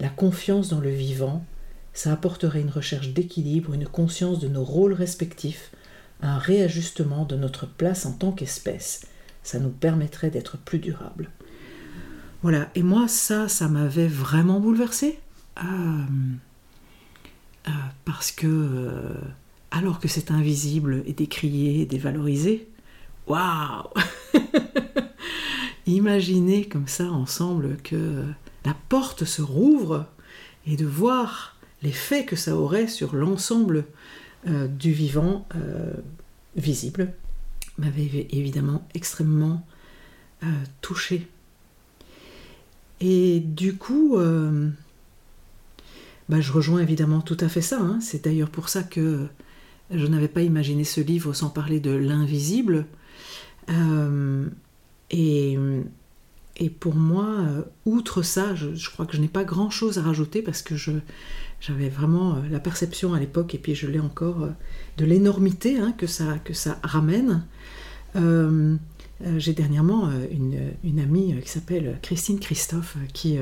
la confiance dans le vivant, ça apporterait une recherche d'équilibre, une conscience de nos rôles respectifs, un réajustement de notre place en tant qu'espèce. Ça nous permettrait d'être plus durable. Voilà, et moi ça, ça m'avait vraiment bouleversé. Euh, euh, parce que, euh, alors que c'est invisible et décrié dévalorisé, waouh Imaginez comme ça ensemble que la porte se rouvre et de voir l'effet que ça aurait sur l'ensemble du vivant visible m'avait évidemment extrêmement touché. Et du coup, euh, bah, je rejoins évidemment tout à fait ça. Hein. C'est d'ailleurs pour ça que je n'avais pas imaginé ce livre sans parler de l'invisible. Euh, et, pour moi, euh, outre ça, je, crois que je n'ai pas grand-chose à rajouter parce que j'avais vraiment la perception à l'époque, et puis je l'ai encore, de l'énormité hein, que, ça, que ça ramène. Euh, j'ai dernièrement euh, une, amie euh, qui s'appelle Christine Christophe qui,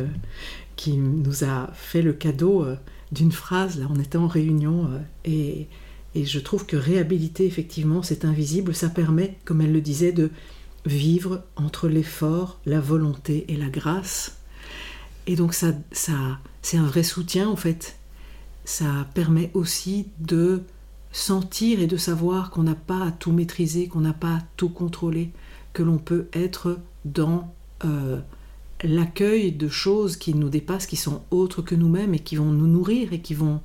qui nous a fait le cadeau d'une phrase, là on était en réunion, et, et je trouve que réhabiliter effectivement cet invisible, ça permet, comme elle le disait, de vivre entre l'effort, la volonté et la grâce. Et donc ça, ça c'est un vrai soutien en fait. Ça permet aussi de sentir et de savoir qu'on n'a pas à tout maîtriser, qu'on n'a pas à tout contrôler, que l'on peut être dans euh, l'accueil de choses qui nous dépassent, qui sont autres que nous-mêmes et qui vont nous nourrir et qui vont,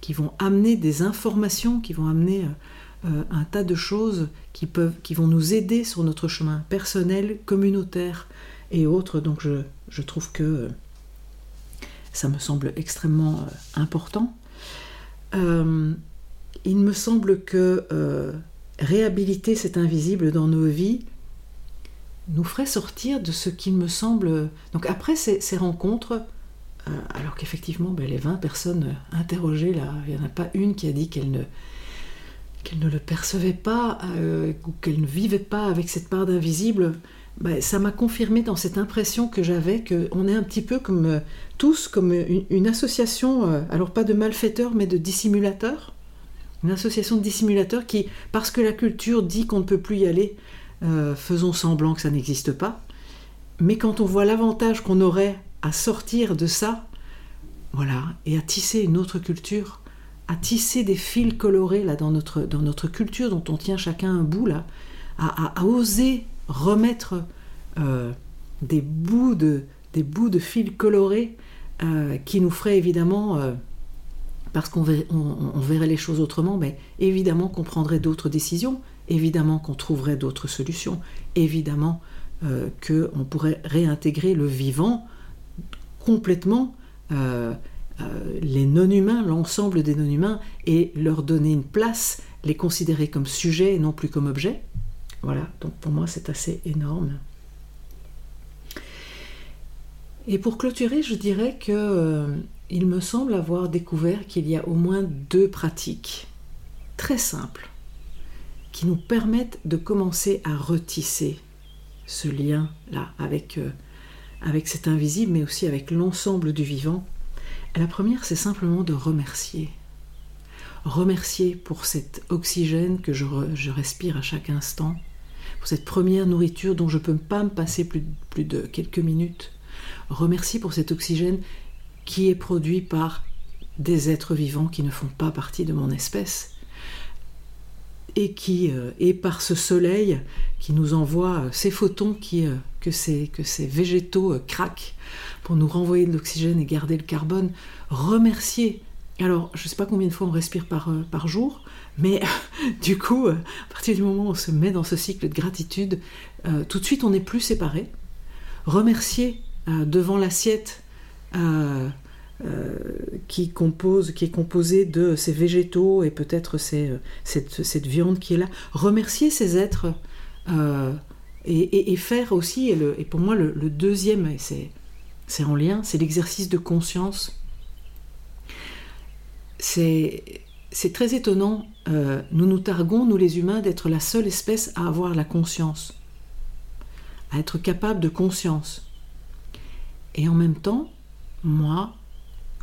qui vont amener des informations, qui vont amener euh, un tas de choses qui, vont nous aider sur notre chemin personnel, communautaire et autres. Donc je, trouve que ça me semble extrêmement euh, important. il me semble que réhabiliter cet invisible dans nos vies, nous ferait sortir de ce qui me semble... Donc après ces, rencontres, euh, alors qu'effectivement ben, les 20 personnes interrogées, là, il n'y en a pas une qui a dit qu'elle ne, qu'elle ne le percevait pas euh, ou qu'elle ne vivait pas avec cette part d'invisible, ben, ça m'a confirmé dans cette impression que j'avais qu'on est un petit peu comme euh, tous comme une, association, alors pas de malfaiteurs mais de dissimulateurs, une association de dissimulateurs qui, parce que la culture dit qu'on ne peut plus y aller, euh, faisons semblant que ça n'existe pas. Mais quand on voit l'avantage qu'on aurait à sortir de ça, voilà, et à tisser une autre culture, à tisser des fils colorés là dans notre, dans notre culture dont on tient chacun un bout là, à, oser remettre euh, des, bouts de, des bouts de fils colorés euh, qui nous feraient évidemment, parce qu'on verrait les choses autrement, mais évidemment qu'on prendrait d'autres décisions, évidemment qu'on trouverait d'autres solutions, évidemment euh, qu'on pourrait réintégrer le vivant complètement, euh, euh, les non-humains, l'ensemble des non-humains, et leur donner une place, les considérer comme sujet et non plus comme objet. Voilà, donc pour moi c'est assez énorme. Et pour clôturer, je dirais que il me semble avoir découvert qu'il y a au moins deux pratiques très simples qui nous permettent de commencer à retisser ce lien-là avec, euh, avec cet invisible, mais aussi avec l'ensemble du vivant. La première, c'est simplement de remercier. Remercier pour cet oxygène que je, respire à chaque instant, pour cette première nourriture dont je ne peux pas me passer plus, de quelques minutes. Remercier pour cet oxygène qui est produit par des êtres vivants qui ne font pas partie de mon espèce et qui euh, par ce soleil qui nous envoie euh, ces photons qui, euh, que, ces, que ces végétaux craquent pour nous renvoyer de l'oxygène et garder le carbone, remercier. Alors, je ne sais pas combien de fois on respire par, par jour, mais du coup, à partir du moment où on se met dans ce cycle de gratitude, tout de suite on n'est plus séparés. Remercier devant l'assiette euh, qui, est composé de ces végétaux et peut-être euh, cette, cette, viande qui est là. Remercier ces êtres et, faire aussi, et, pour moi le, deuxième, c'est en lien, c'est l'exercice de conscience. C'est très étonnant. Euh, nous nous targuons, nous les humains, d'être la seule espèce à avoir la conscience, à être capable de conscience. Et en même temps, moi,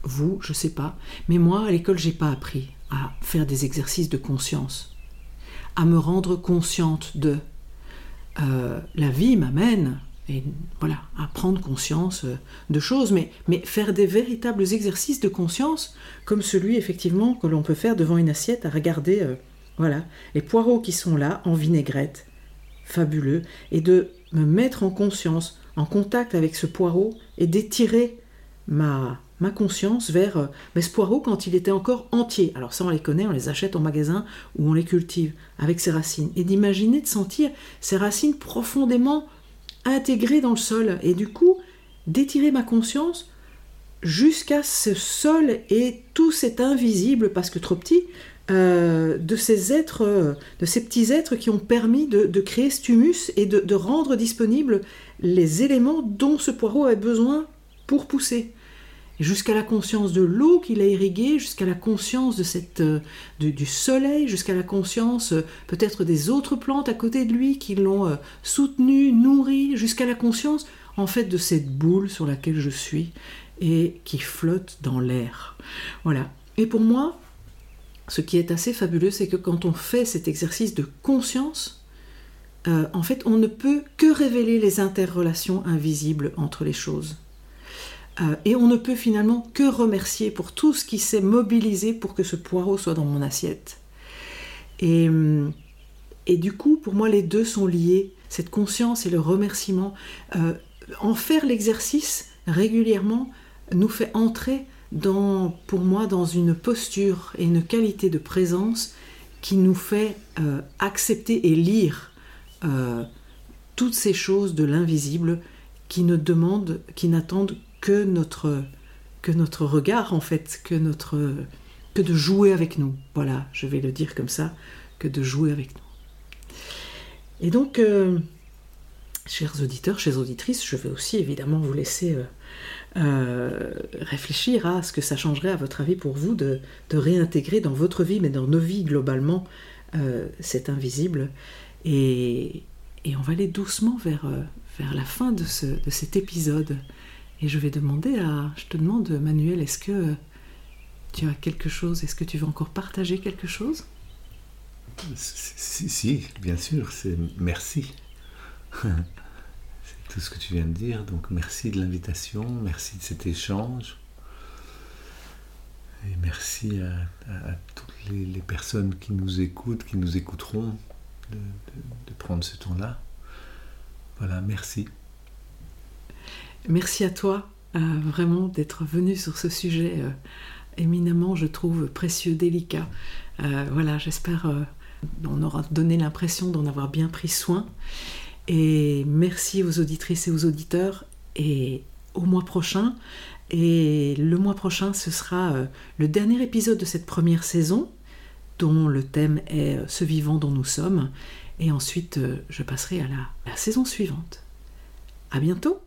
vous, je sais pas, mais moi, à l'école, j'ai pas appris à faire des exercices de conscience, à me rendre consciente de. Euh, la vie m'amène et voilà, à prendre conscience euh, de choses, mais, mais faire des véritables exercices de conscience, comme celui effectivement que l'on peut faire devant une assiette à regarder, euh, voilà, les poireaux qui sont là en vinaigrette, fabuleux, et de me mettre en conscience, en contact avec ce poireau, et d'étirer ma, ma conscience vers euh, ce poireau quand il était encore entier. Alors ça on les connaît, on les achète en magasin ou on les cultive avec ses racines, et d'imaginer, de sentir ces racines profondément intégré dans le sol. Et du coup d'étirer ma conscience jusqu'à ce sol et tout cet invisible parce que trop petit euh, de ces êtres, euh, de ces petits êtres qui ont permis de, créer ce humus et de, rendre disponibles les éléments dont ce poireau avait besoin pour pousser jusqu'à la conscience de l'eau qu'il a irriguée, jusqu'à la conscience euh, du soleil, jusqu'à la conscience euh, peut-être des autres plantes à côté de lui qui l'ont euh, soutenu, nourri, jusqu'à la conscience en fait de cette boule sur laquelle je suis et qui flotte dans l'air. Voilà. Et pour moi, ce qui est assez fabuleux, c'est que quand on fait cet exercice de conscience, en fait, on ne peut que révéler les interrelations invisibles entre les choses. Euh, et on ne peut finalement que remercier pour tout ce qui s'est mobilisé pour que ce poireau soit dans mon assiette. Et, euh, et du coup, pour moi, les deux sont liés, cette conscience et le remerciement. Euh, en faire l'exercice régulièrement nous fait entrer dans, pour moi dans une posture et une qualité de présence qui nous fait accepter et lire toutes ces choses de l'invisible qui ne demandent, qui n'attendent que notre, regard, en fait, que, notre, que de jouer avec nous. Voilà, je vais le dire comme ça, que de jouer avec nous. Et donc, euh, chers auditeurs, chères auditrices, je vais aussi évidemment vous laisser euh, euh, réfléchir à ce que ça changerait à votre avis pour vous de, réintégrer dans votre vie, mais dans nos vies globalement, cet invisible. Et, et, on va aller doucement vers, vers la fin de, ce, de cet épisode. Et je vais demander à. Je te demande, Manuel, est-ce que tu as quelque chose? Est-ce que tu veux encore partager quelque chose? Si, bien sûr, c'est merci. c'est tout ce que tu viens de dire. Donc merci de l'invitation, merci de cet échange. Et merci à, toutes les, personnes qui nous écoutent, qui nous écouteront, de prendre ce temps-là. Voilà, merci. Merci à toi euh, vraiment d'être venu sur ce sujet euh, éminemment, je trouve, précieux, délicat. Euh, voilà, j'espère on aura donné l'impression d'en avoir bien pris soin. Et merci aux auditrices et aux auditeurs. Et au mois prochain, et le mois prochain, ce sera le dernier épisode de cette première saison, dont le thème est Ce vivant dont nous sommes. Et ensuite, je passerai à la, la saison suivante. À bientôt!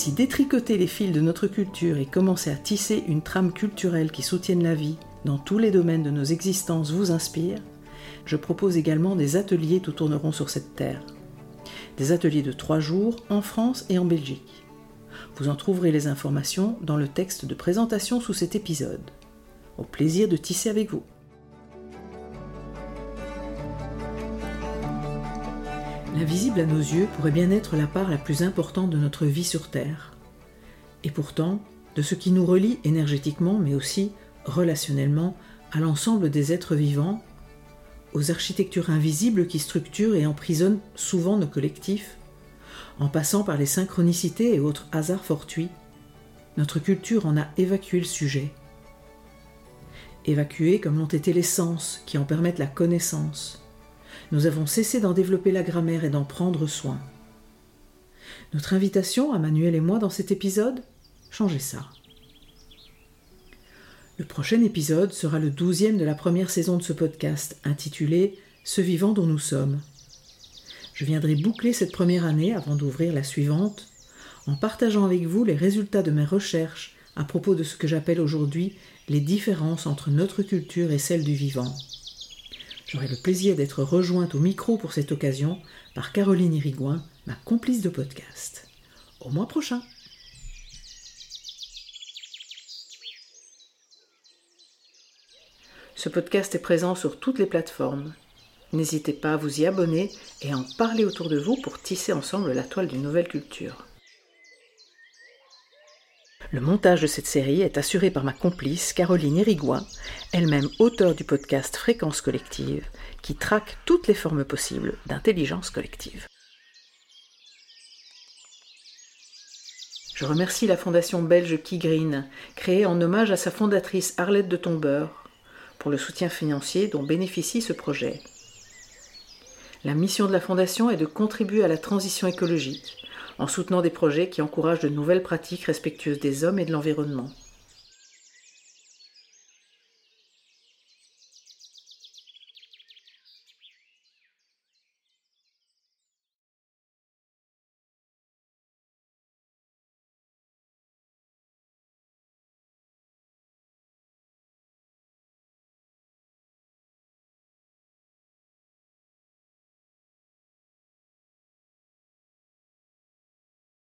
Si détricoter les fils de notre culture et commencer à tisser une trame culturelle qui soutienne la vie dans tous les domaines de nos existences vous inspire, je propose également des ateliers tout tourneront sur cette terre. Des ateliers de trois jours en France et en Belgique. Vous en trouverez les informations dans le texte de présentation sous cet épisode. Au plaisir de tisser avec vous. L'invisible à nos yeux pourrait bien être la part la plus importante de notre vie sur Terre. Et pourtant, de ce qui nous relie énergétiquement, mais aussi relationnellement, à l'ensemble des êtres vivants, aux architectures invisibles qui structurent et emprisonnent souvent nos collectifs, en passant par les synchronicités et autres hasards fortuits, notre culture en a évacué le sujet. Évacué comme l'ont été les sens qui en permettent la connaissance, nous avons cessé d'en développer la grammaire et d'en prendre soin. Notre invitation à Manuel et moi dans cet épisode Changez ça. Le prochain épisode sera le douzième de la première saison de ce podcast, intitulé Ce vivant dont nous sommes. Je viendrai boucler cette première année avant d'ouvrir la suivante, en partageant avec vous les résultats de mes recherches à propos de ce que j'appelle aujourd'hui les différences entre notre culture et celle du vivant. J'aurai le plaisir d'être rejointe au micro pour cette occasion par Caroline Irigoyen, ma complice de podcast. Au mois prochain! Ce podcast est présent sur toutes les plateformes. N'hésitez pas à vous y abonner et à en parler autour de vous pour tisser ensemble la toile d'une nouvelle culture. Le montage de cette série est assuré par ma complice Caroline Irigoyen, elle-même auteure du podcast Fréquence collective, qui traque toutes les formes possibles d'intelligence collective. Je remercie la fondation belge Key Green, créée en hommage à sa fondatrice Arlette de Tombeur, pour le soutien financier dont bénéficie ce projet. La mission de la Fondation est de contribuer à la transition écologique en soutenant des projets qui encouragent de nouvelles pratiques respectueuses des hommes et de l'environnement.